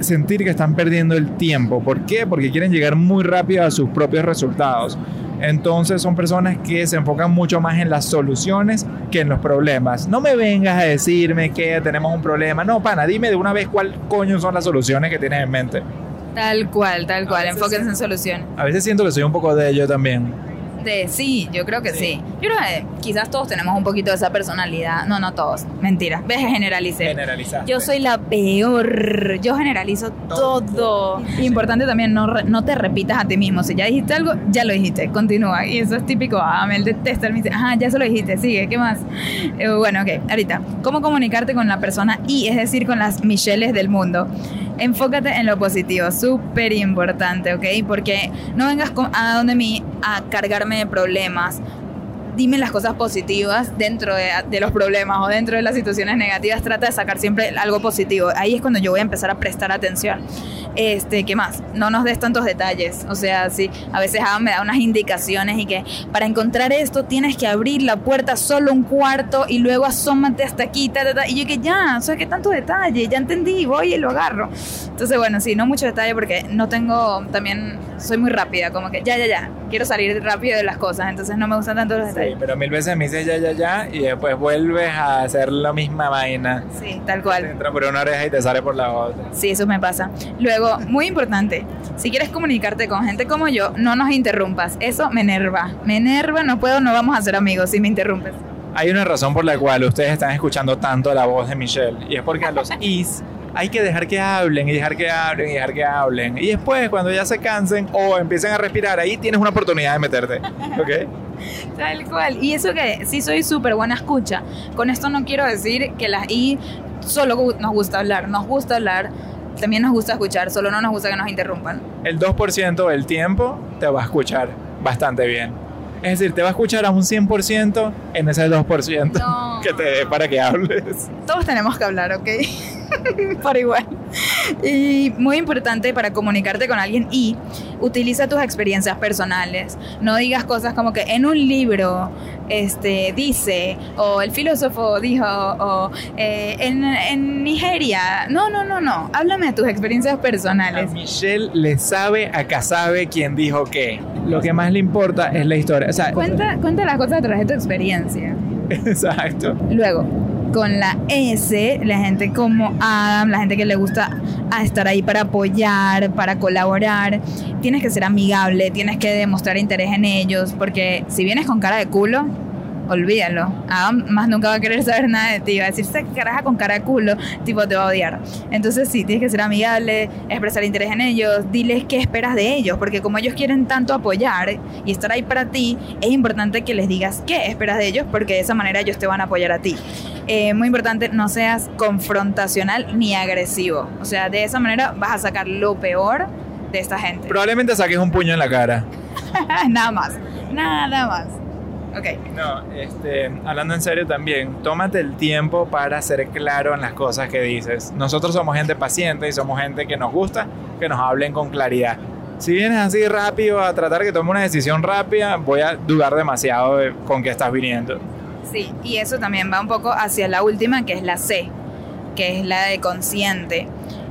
sentir que están perdiendo el tiempo. ¿Por qué? Porque quieren llegar muy rápido a sus propios resultados. Entonces son personas que se enfocan mucho más en las soluciones que en los problemas. No me vengas a decirme que tenemos un problema. No, pana, dime de una vez cuál coño son las soluciones que tienes en mente. Tal cual, tal cual, enfóquense en soluciones. A veces siento que soy un poco de ello también. De sí, yo creo que sí. Yo creo que quizás todos tenemos un poquito de esa personalidad. No, no todos. Mentira. Ves, generalicé. Generalizar. Yo soy la peor. Yo generalizo todo. Importante también, no, no te repitas a ti mismo. Si ya dijiste algo, ya lo dijiste. Continúa. Y eso es típico. Ah, me detesta. Me dice, ajá, ya se lo dijiste. Sigue, ¿qué más? Eh, bueno, ok. Ahorita, ¿cómo comunicarte con la persona y, es decir, con las Michelles del mundo? Enfócate en lo positivo, súper importante, ¿ok? Porque no vengas a donde mí a cargarme de problemas. Dime las cosas positivas dentro de, de los problemas o dentro de las situaciones negativas. Trata de sacar siempre algo positivo. Ahí es cuando yo voy a empezar a prestar atención. Este, ¿qué más? No nos des tantos detalles. O sea, sí, a veces me da unas indicaciones y que para encontrar esto tienes que abrir la puerta solo un cuarto y luego asómate hasta aquí. ta, ta, ta. Y yo que ya, o sea, que tanto detalle, ya entendí, voy y lo agarro. Entonces, bueno, sí, no mucho detalle porque no tengo, también soy muy rápida, como que ya, ya, ya, quiero salir rápido de las cosas, entonces no me gustan tanto los Sí, detalles. pero mil veces me dices ya, ya, ya, y después vuelves a hacer la misma vaina. Sí, tal Te cual. entra por una oreja y te sale por la otra. Sí, eso me pasa. Luego, muy importante, si quieres comunicarte con gente como yo, no nos interrumpas. Eso me enerva. Me enerva, no puedo, no vamos a ser amigos si me interrumpes. Hay una razón por la cual ustedes están escuchando tanto la voz de Michelle y es porque a los is hay que dejar que hablen y dejar que hablen y dejar que hablen. Y después, cuando ya se cansen o empiecen a respirar, ahí tienes una oportunidad de meterte. ¿Ok? Tal cual. Y eso que sí soy súper buena escucha. Con esto no quiero decir que las I solo nos gusta hablar. Nos gusta hablar, también nos gusta escuchar, solo no nos gusta que nos interrumpan. El 2% del tiempo te va a escuchar bastante bien. Es decir, te va a escuchar a un 100% en ese 2% No. que te dé para que hables. Todos tenemos que hablar, ¿ok? Por igual. Y muy importante para comunicarte con alguien y utiliza tus experiencias personales. No digas cosas como que en un libro este, dice, o el filósofo dijo, o eh, en, en Nigeria. No, no, no, no. Háblame de tus experiencias A personales. Michelle le sabe, acá sabe quién dijo qué. Lo que más le importa es la historia. O sea, Cuenta, cuenta las cosas a través de tu experiencia. exacto. Luego, con la S, la gente como Adam, la gente que le gusta estar ahí para apoyar, para colaborar. Tienes que ser amigable, tienes que demostrar interés en ellos, porque si vienes con cara de culo, olvídalo. Adam más nunca va a querer saber nada de ti. Va a decir, se caraja con cara de culo, tipo te va a odiar. Entonces sí, tienes que ser amigable, expresar interés en ellos, diles qué esperas de ellos, porque como ellos quieren tanto apoyar y estar ahí para ti, es importante que les digas qué esperas de ellos, porque de esa manera ellos te van a apoyar a ti. Eh, muy importante, no seas confrontacional ni agresivo. O sea, de esa manera vas a sacar lo peor de esta gente. Probablemente saques un puño en la cara. nada más, nada más. Ok. No, este, hablando en serio también, tómate el tiempo para ser claro en las cosas que dices. Nosotros somos gente paciente y somos gente que nos gusta que nos hablen con claridad. Si vienes así rápido a tratar que tome una decisión rápida, voy a dudar demasiado de con qué estás viniendo. Sí, y eso también va un poco hacia la última, que es la C, que es la de consciente.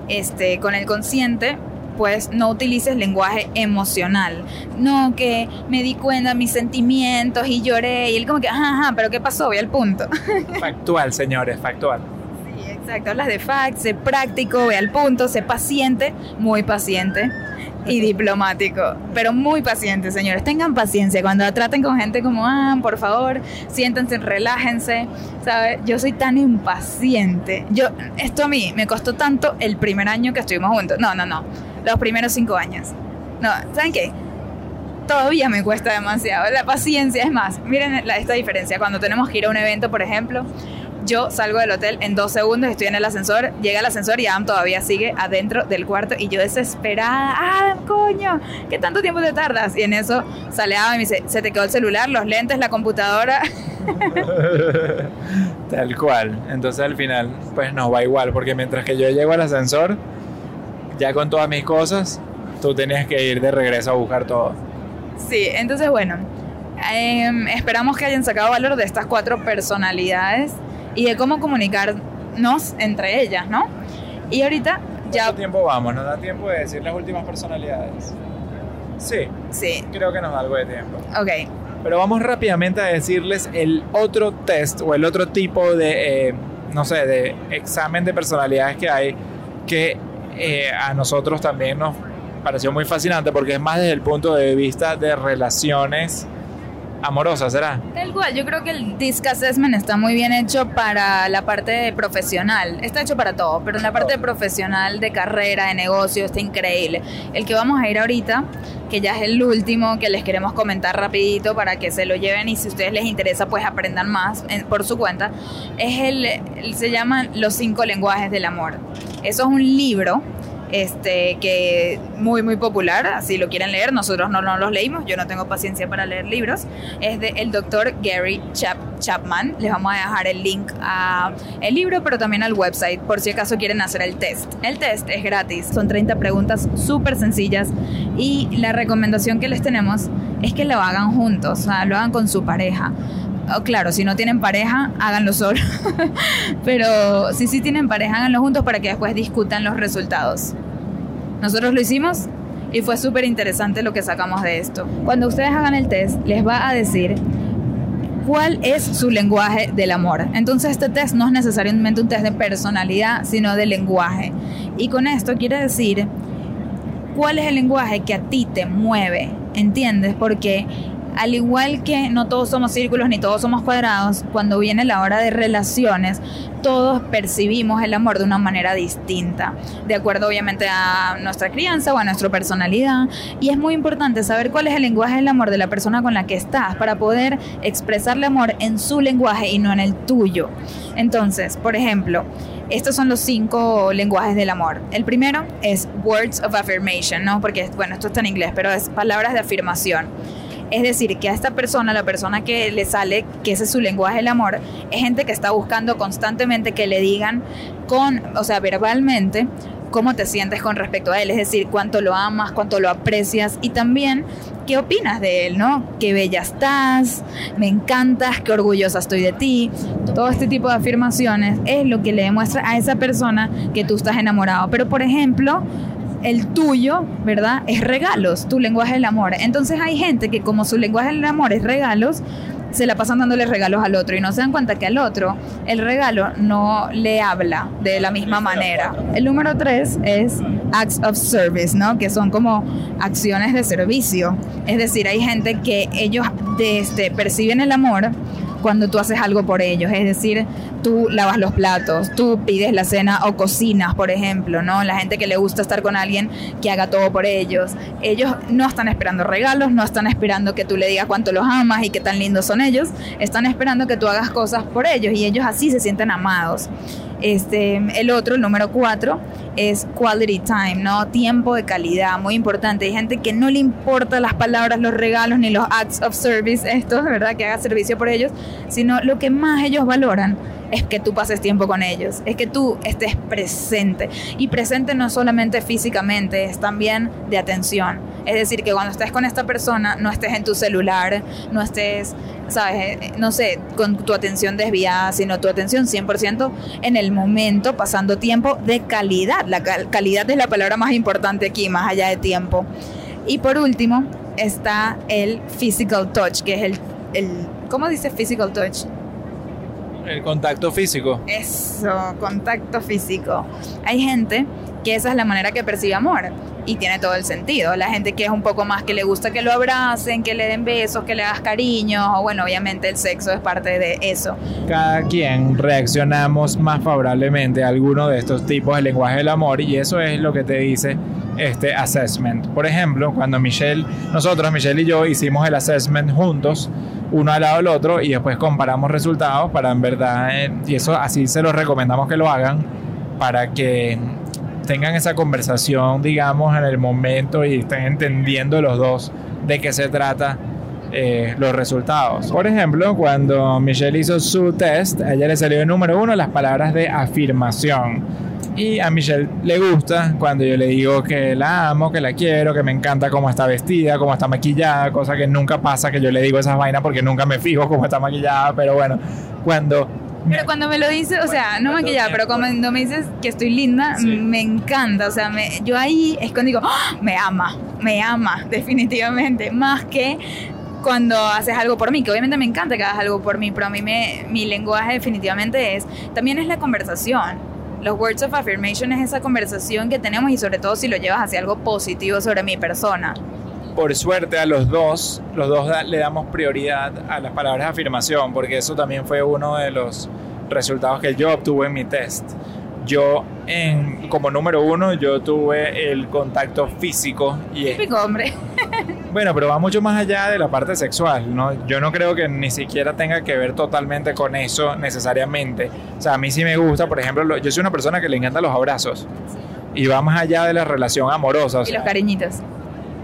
Este, con el consciente pues no utilices lenguaje emocional. No, que me di cuenta de mis sentimientos y lloré. Y él como que, ajá, ajá, pero ¿qué pasó? Voy al punto. Factual, señores, factual. Sí, exacto. Hablas de facts, sé práctico, ve al punto, sé paciente, muy paciente y diplomático, pero muy paciente, señores. Tengan paciencia cuando traten con gente como, ah, por favor, siéntense, relájense, ¿sabes? Yo soy tan impaciente. Yo, esto a mí me costó tanto el primer año que estuvimos juntos. No, no, no los primeros cinco años. No, ¿saben qué? Todavía me cuesta demasiado. La paciencia es más. Miren esta diferencia. Cuando tenemos que ir a un evento, por ejemplo, yo salgo del hotel en dos segundos, estoy en el ascensor, llega el ascensor y Adam todavía sigue adentro del cuarto y yo desesperada, Adam, coño, ¿qué tanto tiempo te tardas? Y en eso sale Adam y me dice, se te quedó el celular, los lentes, la computadora. Tal cual. Entonces al final, pues nos va igual, porque mientras que yo llego al ascensor, ya con todas mis cosas, tú tenías que ir de regreso a buscar todo. Sí, entonces bueno, em, esperamos que hayan sacado valor de estas cuatro personalidades y de cómo comunicarnos entre ellas, ¿no? Y ahorita ya... ¿Cuánto tiempo vamos? ¿Nos da tiempo de decir las últimas personalidades? Sí. Sí. Creo que nos da algo de tiempo. Ok. Pero vamos rápidamente a decirles el otro test o el otro tipo de, eh, no sé, de examen de personalidades que hay que eh, a nosotros también nos pareció muy fascinante porque es más desde el punto de vista de relaciones amorosas, ¿será? Tal cual, yo creo que el Disc Assessment está muy bien hecho para la parte profesional, está hecho para todo, pero en la parte profesional de carrera, de negocio, está increíble. El que vamos a ir ahorita, que ya es el último, que les queremos comentar rapidito para que se lo lleven y si a ustedes les interesa, pues aprendan más por su cuenta, es el, se llama Los cinco lenguajes del amor. Eso es un libro este, que muy muy popular, así lo quieren leer, nosotros no, no los leímos, yo no tengo paciencia para leer libros, es del el doctor Gary Chap Chapman, les vamos a dejar el link a el libro, pero también al website, por si acaso quieren hacer el test. El test es gratis, son 30 preguntas súper sencillas y la recomendación que les tenemos es que lo hagan juntos, o sea, lo hagan con su pareja Oh, claro, si no tienen pareja, háganlo solo. Pero si sí tienen pareja, háganlo juntos para que después discutan los resultados. Nosotros lo hicimos y fue súper interesante lo que sacamos de esto. Cuando ustedes hagan el test, les va a decir cuál es su lenguaje del amor. Entonces este test no es necesariamente un test de personalidad, sino de lenguaje. Y con esto quiere decir cuál es el lenguaje que a ti te mueve, ¿entiendes? Porque al igual que no todos somos círculos ni todos somos cuadrados, cuando viene la hora de relaciones, todos percibimos el amor de una manera distinta, de acuerdo obviamente a nuestra crianza o a nuestra personalidad. Y es muy importante saber cuál es el lenguaje del amor de la persona con la que estás para poder expresarle amor en su lenguaje y no en el tuyo. Entonces, por ejemplo, estos son los cinco lenguajes del amor. El primero es words of affirmation, ¿no? Porque, bueno, esto está en inglés, pero es palabras de afirmación. Es decir, que a esta persona, la persona que le sale, que ese es su lenguaje del amor, es gente que está buscando constantemente que le digan con, o sea, verbalmente, cómo te sientes con respecto a él, es decir, cuánto lo amas, cuánto lo aprecias y también qué opinas de él, ¿no? Qué bella estás, me encantas, qué orgullosa estoy de ti. Todo este tipo de afirmaciones es lo que le demuestra a esa persona que tú estás enamorado. Pero, por ejemplo, el tuyo, ¿verdad? Es regalos, tu lenguaje del amor. Entonces hay gente que como su lenguaje del amor es regalos, se la pasan dándole regalos al otro y no se dan cuenta que al otro el regalo no le habla de la misma manera. El número tres es acts of service, ¿no? Que son como acciones de servicio. Es decir, hay gente que ellos este, perciben el amor cuando tú haces algo por ellos, es decir, tú lavas los platos, tú pides la cena o cocinas, por ejemplo, ¿no? La gente que le gusta estar con alguien que haga todo por ellos. Ellos no están esperando regalos, no están esperando que tú le digas cuánto los amas y qué tan lindos son ellos, están esperando que tú hagas cosas por ellos y ellos así se sienten amados. Este, el otro, el número cuatro, es quality time, ¿no? Tiempo de calidad, muy importante. Hay gente que no le importa las palabras, los regalos, ni los acts of service, estos, ¿verdad? Que haga servicio por ellos, sino lo que más ellos valoran es que tú pases tiempo con ellos, es que tú estés presente. Y presente no solamente físicamente, es también de atención. Es decir, que cuando estés con esta persona, no estés en tu celular, no estés, sabes, eh, no sé, con tu atención desviada, sino tu atención 100% en el momento, pasando tiempo de calidad. La calidad es la palabra más importante aquí, más allá de tiempo. Y por último, está el physical touch, que es el, el ¿cómo dice physical touch? El contacto físico. Eso, contacto físico. Hay gente que esa es la manera que percibe amor y tiene todo el sentido. La gente que es un poco más que le gusta que lo abracen, que le den besos, que le hagas cariño, o bueno, obviamente el sexo es parte de eso. Cada quien reaccionamos más favorablemente a alguno de estos tipos de lenguaje del amor y eso es lo que te dice este assessment. Por ejemplo, cuando Michelle, nosotros, Michelle y yo, hicimos el assessment juntos, uno al lado del otro, y después comparamos resultados para en verdad, eh, y eso así se los recomendamos que lo hagan, para que tengan esa conversación, digamos, en el momento y estén entendiendo los dos de qué se trata eh, los resultados. Por ejemplo, cuando Michelle hizo su test, ella le salió el número uno las palabras de afirmación. Y a Michelle le gusta cuando yo le digo que la amo, que la quiero, que me encanta cómo está vestida, cómo está maquillada, cosa que nunca pasa que yo le digo esas vainas porque nunca me fijo cómo está maquillada, pero bueno, cuando pero cuando me lo dices, o sea, no maquillada, pero cuando me dices que estoy linda, me encanta. O sea, me, yo ahí es cuando digo, ¡Ah! me ama, me ama, definitivamente. Más que cuando haces algo por mí, que obviamente me encanta que hagas algo por mí, pero a mí me, mi lenguaje definitivamente es, también es la conversación. Los words of affirmation es esa conversación que tenemos y sobre todo si lo llevas hacia algo positivo sobre mi persona. Por suerte a los dos, los dos le damos prioridad a las palabras de afirmación, porque eso también fue uno de los resultados que yo obtuve en mi test. Yo, en, como número uno, yo tuve el contacto físico. Y Típico hombre. Bueno, pero va mucho más allá de la parte sexual, ¿no? Yo no creo que ni siquiera tenga que ver totalmente con eso necesariamente. O sea, a mí sí me gusta, por ejemplo, yo soy una persona que le encanta los abrazos. Y va más allá de la relación amorosa. y los cariñitos.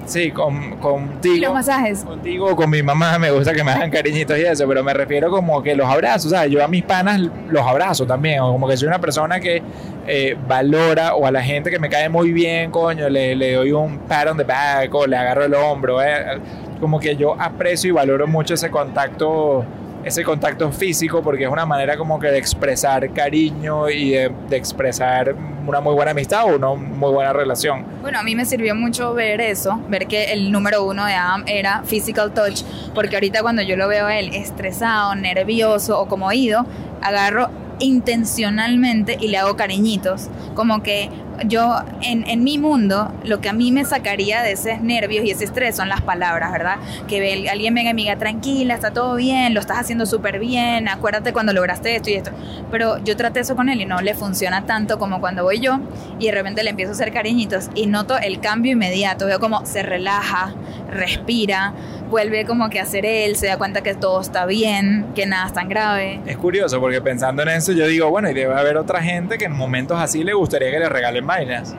Sí, con, contigo. ¿Y los masajes? Contigo o con mi mamá me gusta que me hagan cariñitos y eso, pero me refiero como que los abrazos, sea, Yo a mis panas los abrazo también, o como que soy una persona que eh, valora o a la gente que me cae muy bien, coño, le, le, doy un pat on the back o le agarro el hombro, eh. como que yo aprecio y valoro mucho ese contacto ese contacto físico porque es una manera como que de expresar cariño y de, expresar una muy buena amistad o una muy buena relación. Bueno, a mí me sirvió mucho ver eso, ver que el número uno de Adam era physical touch, porque ahorita cuando yo lo veo a él estresado, nervioso o como oído, agarro intencionalmente y le hago cariñitos, como que yo en, en, mi mundo, lo que a mí me sacaría de esos nervios y ese estrés son las palabras, ¿verdad? Que alguien venga y me diga, tranquila, está todo bien, lo estás haciendo súper bien, acuérdate cuando lograste esto y esto. Pero yo traté eso con él y no le funciona tanto como cuando voy yo y de repente le empiezo a hacer cariñitos y noto el cambio inmediato, veo como se relaja, respira, vuelve como que a ser él, se da cuenta que todo está bien, que nada es tan grave. Es curioso porque pensando en eso yo digo, bueno, y debe haber otra gente que en momentos así le gustaría que le regalen vainas.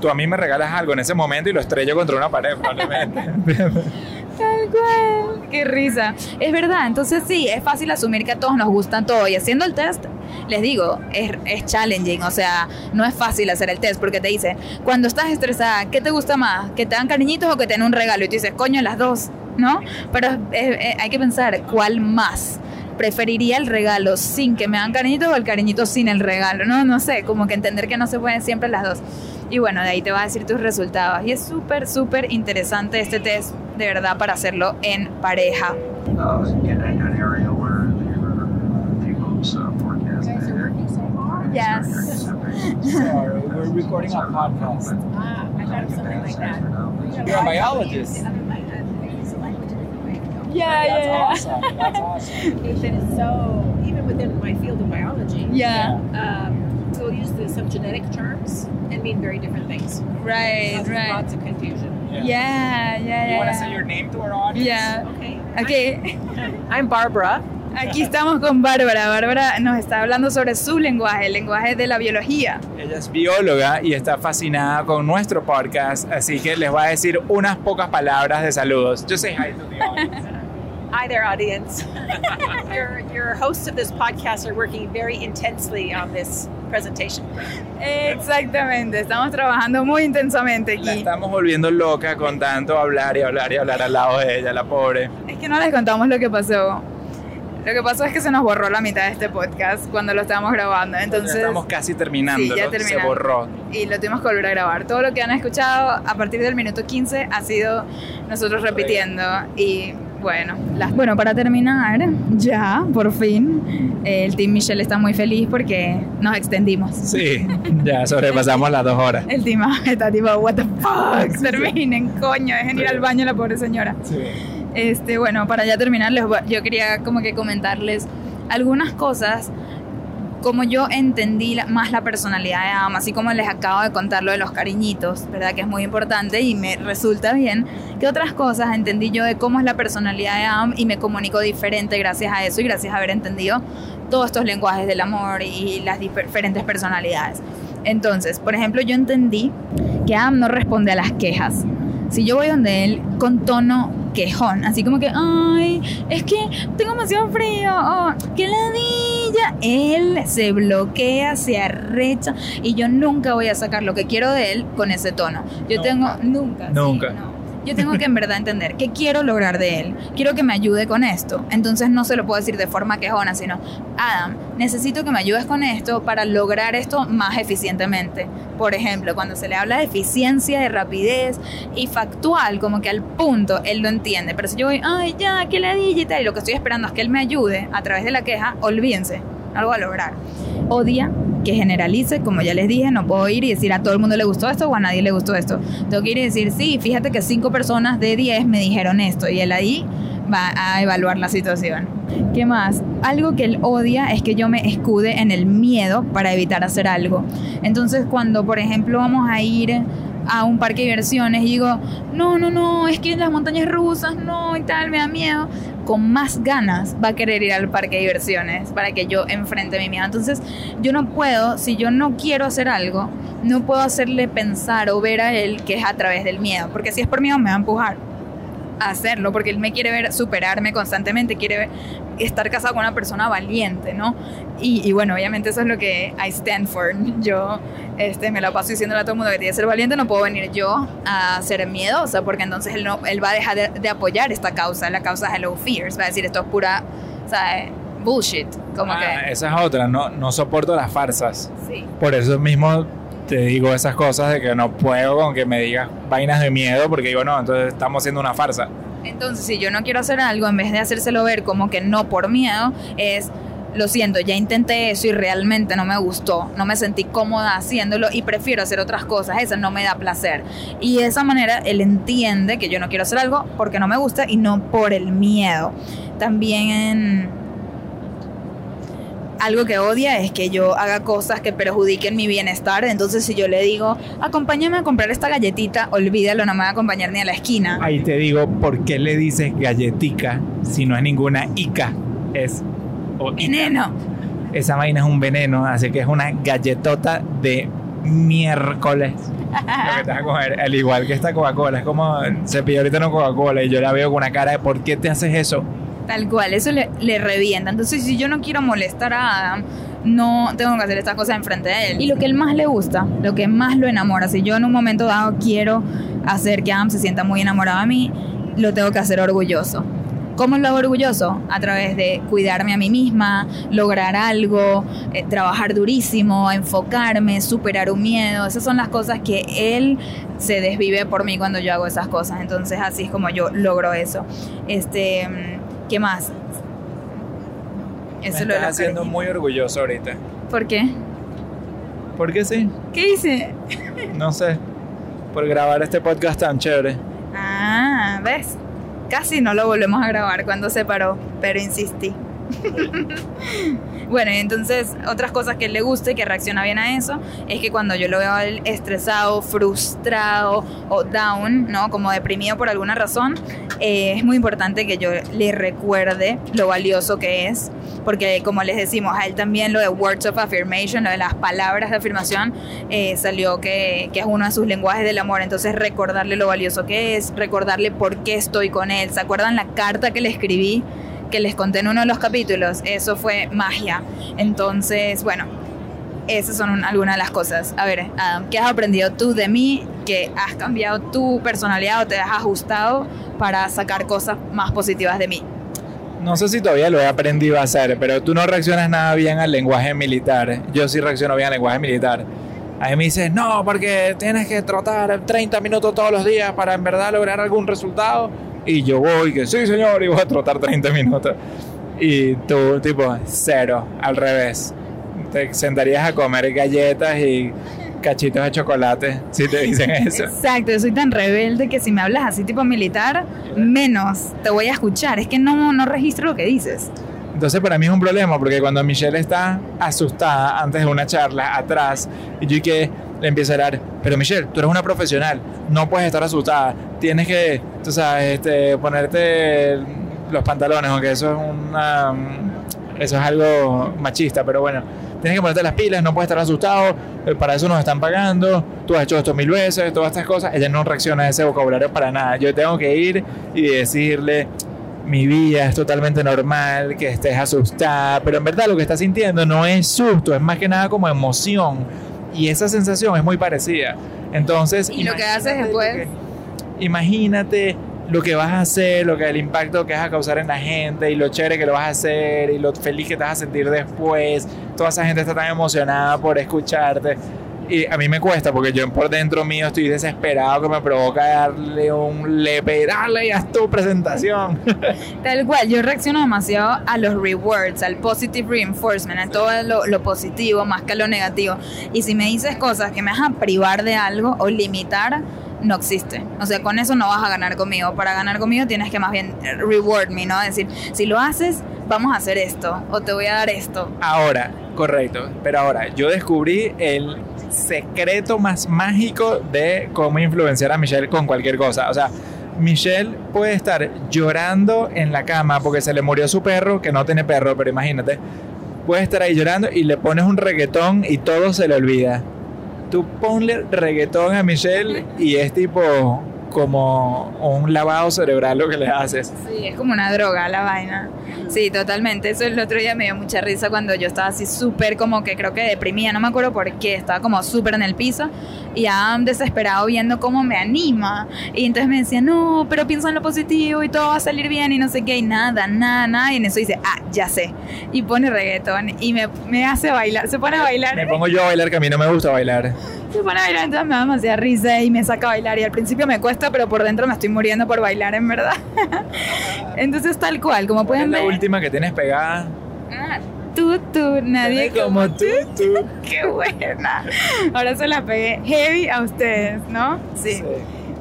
Tú a mí me regalas algo en ese momento y lo estrello contra una pared probablemente. Tal cual. Qué risa. Es verdad, entonces sí, es fácil asumir que a todos nos gustan todo. Y haciendo el test, les digo, es, es challenging. O sea, no es fácil hacer el test porque te dicen, cuando estás estresada, ¿qué te gusta más? ¿Que te dan cariñitos o que te den un regalo? Y tú dices, coño, las dos. ¿No? Pero hay que pensar cuál más. Preferiría el regalo sin que me hagan cariñito o el cariñito sin el regalo, ¿no? No sé, como que entender que no se pueden siempre las dos. Y bueno, de ahí te va a decir tus resultados. Y es súper, súper interesante este test, de verdad, para hacerlo en pareja. Yes. Sorry, we're recording a podcast. Ah, I thought it was something like that. You're a biologist. Yeah, That's awesome. That's awesome. Education is so, even within my field of biology, Yeah, um, we'll use the, some genetic terms and mean very different things. right, Causes right. Lots of confusion. Yeah, yeah, yeah. You want to yeah. say your name to our audience? Yeah. Okay. Okay. I'm Barbara. Aquí estamos con Bárbara. Bárbara nos está hablando sobre su lenguaje, el lenguaje de la biología. Ella es bióloga y está fascinada con nuestro podcast, así que les va a decir unas pocas palabras de saludos. Yo say hi to the audience. Hi there, audience. your, your hosts of this podcast are working very intensely on this presentation. Exactamente, estamos trabajando muy intensamente La aquí. estamos volviendo loca con tanto hablar y hablar y hablar al lado de ella, la pobre. Es que no les contamos lo que pasó. Lo que pasó es que se nos borró la mitad de este podcast cuando lo estábamos grabando. Entonces, estamos casi terminando, Sí, ya se borró. y lo tuvimos que volver a grabar. Todo lo que han escuchado a partir del minuto 15 ha sido nosotros repitiendo y bueno, las- bueno, para terminar, ya, por fin, el Team Michelle está muy feliz porque nos extendimos. Sí, ya sobrepasamos las dos horas. El Team está tipo, what the fuck, terminen, coño, dejen ir al baño la pobre señora. Este, bueno, para ya terminar, yo quería como que comentarles algunas cosas como yo entendí más la personalidad de Adam, así como les acabo de contar lo de los cariñitos, ¿verdad? Que es muy importante y me resulta bien. que otras cosas entendí yo de cómo es la personalidad de Adam y me comunico diferente gracias a eso y gracias a haber entendido todos estos lenguajes del amor y las diferentes personalidades? Entonces, por ejemplo, yo entendí que Adam no responde a las quejas. Si yo voy donde él con tono quejón, así como que, ay, es que tengo demasiado frío, oh, qué ladilla. Él se bloquea, se arrecha y yo nunca voy a sacar lo que quiero de él con ese tono. Yo Nunca. tengo, nunca. sí, Nunca. no. Yo tengo que en verdad entender qué quiero lograr de él. Quiero que me ayude con esto. Entonces no se lo puedo decir de forma quejona, sino, Adam, necesito que me ayudes con esto para lograr esto más eficientemente. Por ejemplo, cuando se le habla de eficiencia, de rapidez y factual, como que al punto, él lo entiende. Pero si yo voy, ay, ya, que ladilla y tal, y lo que estoy esperando es que él me ayude a través de la queja, olvídense, algo a lograr. Odia que generalice, como ya les dije, no puedo ir y decir a todo el mundo le gustó esto o a nadie le gustó esto. Tengo que ir y decir, sí, fíjate que cinco personas de 10 me dijeron esto y él ahí va a evaluar la situación. ¿Qué más? Algo que él odia es que yo me escude en el miedo para evitar hacer algo. Entonces cuando, por ejemplo, vamos a ir a un parque de diversiones y digo, no, no, no, es que las montañas rusas, no, y tal, me da miedo, con más ganas va a querer ir al parque de diversiones para que yo enfrente mi miedo. Entonces, yo no puedo, si yo no quiero hacer algo, no puedo hacerle pensar o ver a él que es a través del miedo, porque si es por miedo me va a empujar a hacerlo, porque él me quiere ver superarme constantemente, quiere ver, estar casado con una persona valiente, ¿no? Y, y, bueno, obviamente eso es lo que I stand for. Yo este, me la paso diciéndole a todo el mundo que tiene que ser valiente, no puedo venir yo a ser miedosa, porque entonces él, no, él va a dejar de, de apoyar esta causa, la causa Hello Fears, va a decir esto es pura, bullshit, como Ah, que... esa es otra, no, no soporto las farsas. Sí. Por eso mismo te digo esas cosas de que no puedo con que me digas vainas de miedo, porque digo, no, entonces estamos haciendo una farsa. Entonces, si yo no quiero hacer algo, en vez de hacérselo ver como que no por miedo, es, lo siento, ya intenté eso y realmente no me gustó, no me sentí cómoda haciéndolo y prefiero hacer otras cosas, eso no me da placer. Y de esa manera él entiende que yo no quiero hacer algo porque no me gusta y no por el miedo. También algo que odia es que yo haga cosas que perjudiquen mi bienestar. Entonces, si yo le digo, acompáñame a comprar esta galletita, olvídalo, no me va a acompañar ni a la esquina. Ahí te digo, ¿por qué le dices galletica si no es ninguna ica? Es o ica. Veneno. Esa vaina es un veneno, así que es una galletota de miércoles. Lo que te vas a coger, al igual que esta Coca-Cola, es como se pide ahorita una Coca-Cola y yo la veo con una cara de ¿por qué te haces eso? Tal cual, eso le, le, revienta. Entonces, si yo no quiero molestar a Adam, no tengo que hacer estas cosas enfrente de él. Y lo que él más le gusta, lo que más lo enamora, si yo en un momento dado quiero hacer que Adam se sienta muy enamorado de mí, lo tengo que hacer orgulloso. ¿Cómo lo hago orgulloso? A través de cuidarme a mí misma, lograr algo, eh, trabajar durísimo, enfocarme, superar un miedo. Esas son las cosas que él se desvive por mí cuando yo hago esas cosas. Entonces así es como yo logro eso. Este, ¿Qué más? Me Eso lo estás los haciendo muy orgulloso ahorita. ¿Por qué? ¿Por qué sí? ¿Qué hice? No sé. Por grabar este podcast tan chévere. Ah, ¿ves? Casi no lo volvemos a grabar cuando se paró, pero insistí. bueno, entonces otras cosas que le gusta y que reacciona bien a eso es que cuando yo lo veo estresado, frustrado o down, ¿no? Como deprimido por alguna razón, eh, es muy importante que yo le recuerde lo valioso que es. Porque como les decimos, a él también lo de words of affirmation, lo de las palabras de afirmación, eh, salió que, que es uno de sus lenguajes del amor. Entonces recordarle lo valioso que es, recordarle por qué estoy con él. ¿Se acuerdan la carta que le escribí? Que les conté en uno de los capítulos, eso fue magia. Entonces, bueno, esas son un- algunas de las cosas. A ver, Adam, ¿qué has aprendido tú de mí? ¿Que has cambiado tu personalidad o te has ajustado para sacar cosas más positivas de mí? No sé si todavía lo he aprendido a hacer, pero tú no reaccionas nada bien al lenguaje militar. Yo sí reacciono bien al lenguaje militar. A mí me dices, no, porque tienes que trotar 30 minutos todos los días para en verdad lograr algún resultado. Y yo voy, que sí, señor, y voy a trotar 30 minutos. Y tú, tipo, cero, al revés. Te sentarías a comer galletas y cachitos de chocolate si te dicen eso. Exacto, yo soy tan rebelde que si me hablas así tipo militar, menos te voy a escuchar. Es que no, no registro lo que dices. Entonces para mí es un problema porque cuando Michelle está asustada antes de una charla atrás y yo que le empiezo a hablar, pero Michelle, tú eres una profesional, no puedes estar asustada, tienes que, tú sabes, este, ponerte los pantalones, aunque eso es una, eso es algo machista, pero bueno, tienes que ponerte las pilas, no puedes estar asustado, eh, para eso nos están pagando, tú has hecho esto mil veces, todas estas cosas, ella no reacciona a ese vocabulario para nada, yo tengo que ir y decirle, mi vida es totalmente normal, que estés asustada, pero en verdad lo que estás sintiendo no es susto, es más que nada como emoción. Y esa sensación es muy parecida. Entonces, Y lo que haces después. lo que- imagínate lo que vas a hacer, lo que el impacto que vas a causar en la gente y lo chévere que lo vas a hacer y lo feliz que te vas a sentir después. Toda esa gente está tan emocionada por escucharte. Y a mí me cuesta porque yo por dentro mío estoy desesperado que me provoca darle un lepe, dale, haz tu presentación. Tal cual, yo reacciono demasiado a los rewards, al positive reinforcement, a todo lo, lo positivo más que a lo negativo. Y si me dices cosas que me vas a privar de algo o limitar, no existe. O sea, con eso no vas a ganar conmigo. Para ganar conmigo tienes que más bien reward me, ¿no? Decir, si lo haces, vamos a hacer esto o te voy a dar esto. Ahora, correcto, pero ahora yo descubrí el secreto más mágico de cómo influenciar a Michelle con cualquier cosa. O sea, Michelle puede estar llorando en la cama porque se le murió su perro, que no tiene perro, pero imagínate. Puede estar ahí llorando y le pones un reggaetón y todo se le olvida. Tú ponle reggaetón a Michelle y es tipo como un lavado cerebral lo que le haces. Sí, es como una droga la vaina. Sí, totalmente. Eso el otro día me dio mucha risa cuando yo estaba así súper como que creo que deprimida, no me acuerdo por qué, estaba como súper en el piso y Adam desesperado viendo cómo me anima. Y entonces me decía, no, pero piensa en lo positivo y todo va a salir bien y no sé qué, y nada, nada, nada. Y en eso dice, ah, ya sé. Y pone reggaetón y me, me hace bailar, se pone a bailar. Me pongo yo a bailar que a mí no me gusta bailar. Se pone a bailar, entonces me da demasiada risa y me saca a bailar. Y al principio me cuesta, pero por dentro me estoy muriendo por bailar, en verdad. entonces, tal cual, como ¿Cuál es pueden la ver. última que tienes pegada? Ah, tú, tú, nadie como tú. tú. Qué buena. Ahora se la pegué heavy a ustedes, ¿no? Sí.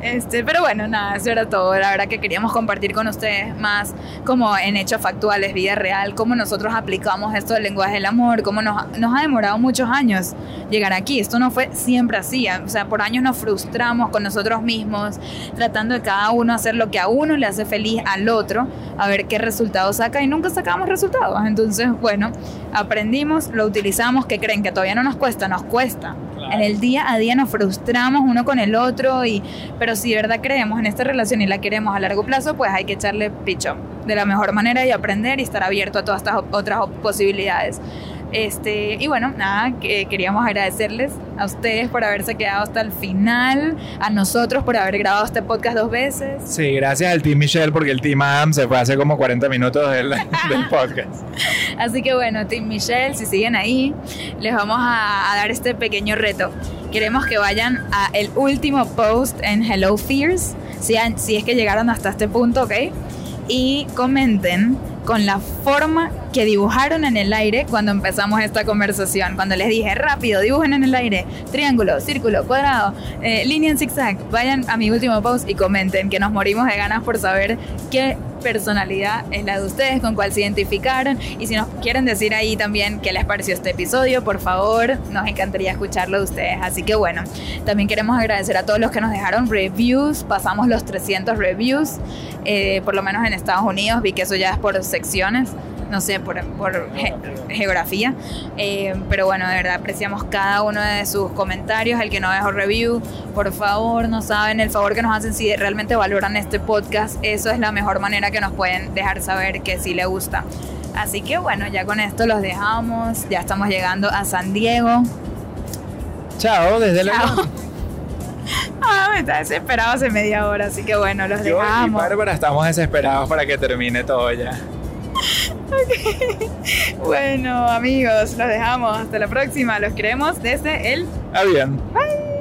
Este, pero bueno, nada, eso era todo. La verdad que queríamos compartir con ustedes más como en hechos factuales, vida real, cómo nosotros aplicamos esto del lenguaje del amor, cómo nos, nos ha demorado muchos años llegar aquí. Esto no fue siempre así. O sea, por años nos frustramos con nosotros mismos, tratando de cada uno hacer lo que a uno le hace feliz al otro, a ver qué resultados saca y nunca sacamos resultados. Entonces, bueno, aprendimos, lo utilizamos, que creen que todavía no nos cuesta, nos cuesta. En el día a día nos frustramos uno con el otro, y, pero si de verdad creemos en esta relación y la queremos a largo plazo, pues hay que echarle picho de la mejor manera y aprender y estar abierto a todas estas otras posibilidades. Este, y bueno, nada, que queríamos agradecerles a ustedes por haberse quedado hasta el final, a nosotros por haber grabado este podcast dos veces. Sí, gracias al Team Michelle porque el Team Adam se fue hace como 40 minutos del, del podcast. Así que bueno, Team Michelle, si siguen ahí, les vamos a, a dar este pequeño reto. Queremos que vayan a el último post en Hello Fears, si, si es que llegaron hasta este punto, ¿ok? y comenten con la forma que dibujaron en el aire cuando empezamos esta conversación. Cuando les dije, rápido, dibujen en el aire, triángulo, círculo, cuadrado, eh, línea en zigzag. Vayan a mi último post y comenten, que nos morimos de ganas por saber qué personalidad es la de ustedes, con cuál se identificaron. Y si nos quieren decir ahí también qué les pareció este episodio, por favor, nos encantaría escucharlo de ustedes. Así que bueno, también queremos agradecer a todos los que nos dejaron reviews. Pasamos los 300 reviews, eh, por lo menos en Estados Unidos. Vi que eso ya es por secciones no sé, por, por geografía. Eh, pero bueno, de verdad apreciamos cada uno de sus comentarios. El que no dejó review, por favor, no saben el favor que nos hacen si realmente valoran este podcast. Eso es la mejor manera que nos pueden dejar saber que sí le gusta. Así que bueno, ya con esto los dejamos. Ya estamos llegando a San Diego. Chao, desde la... Ah, me está desesperado hace media hora, así que bueno, los Yo y dejamos. Bárbara estamos desesperados para que termine todo ya. Bueno, amigos, los dejamos. Hasta la próxima. Los queremos desde el Avión. Bye.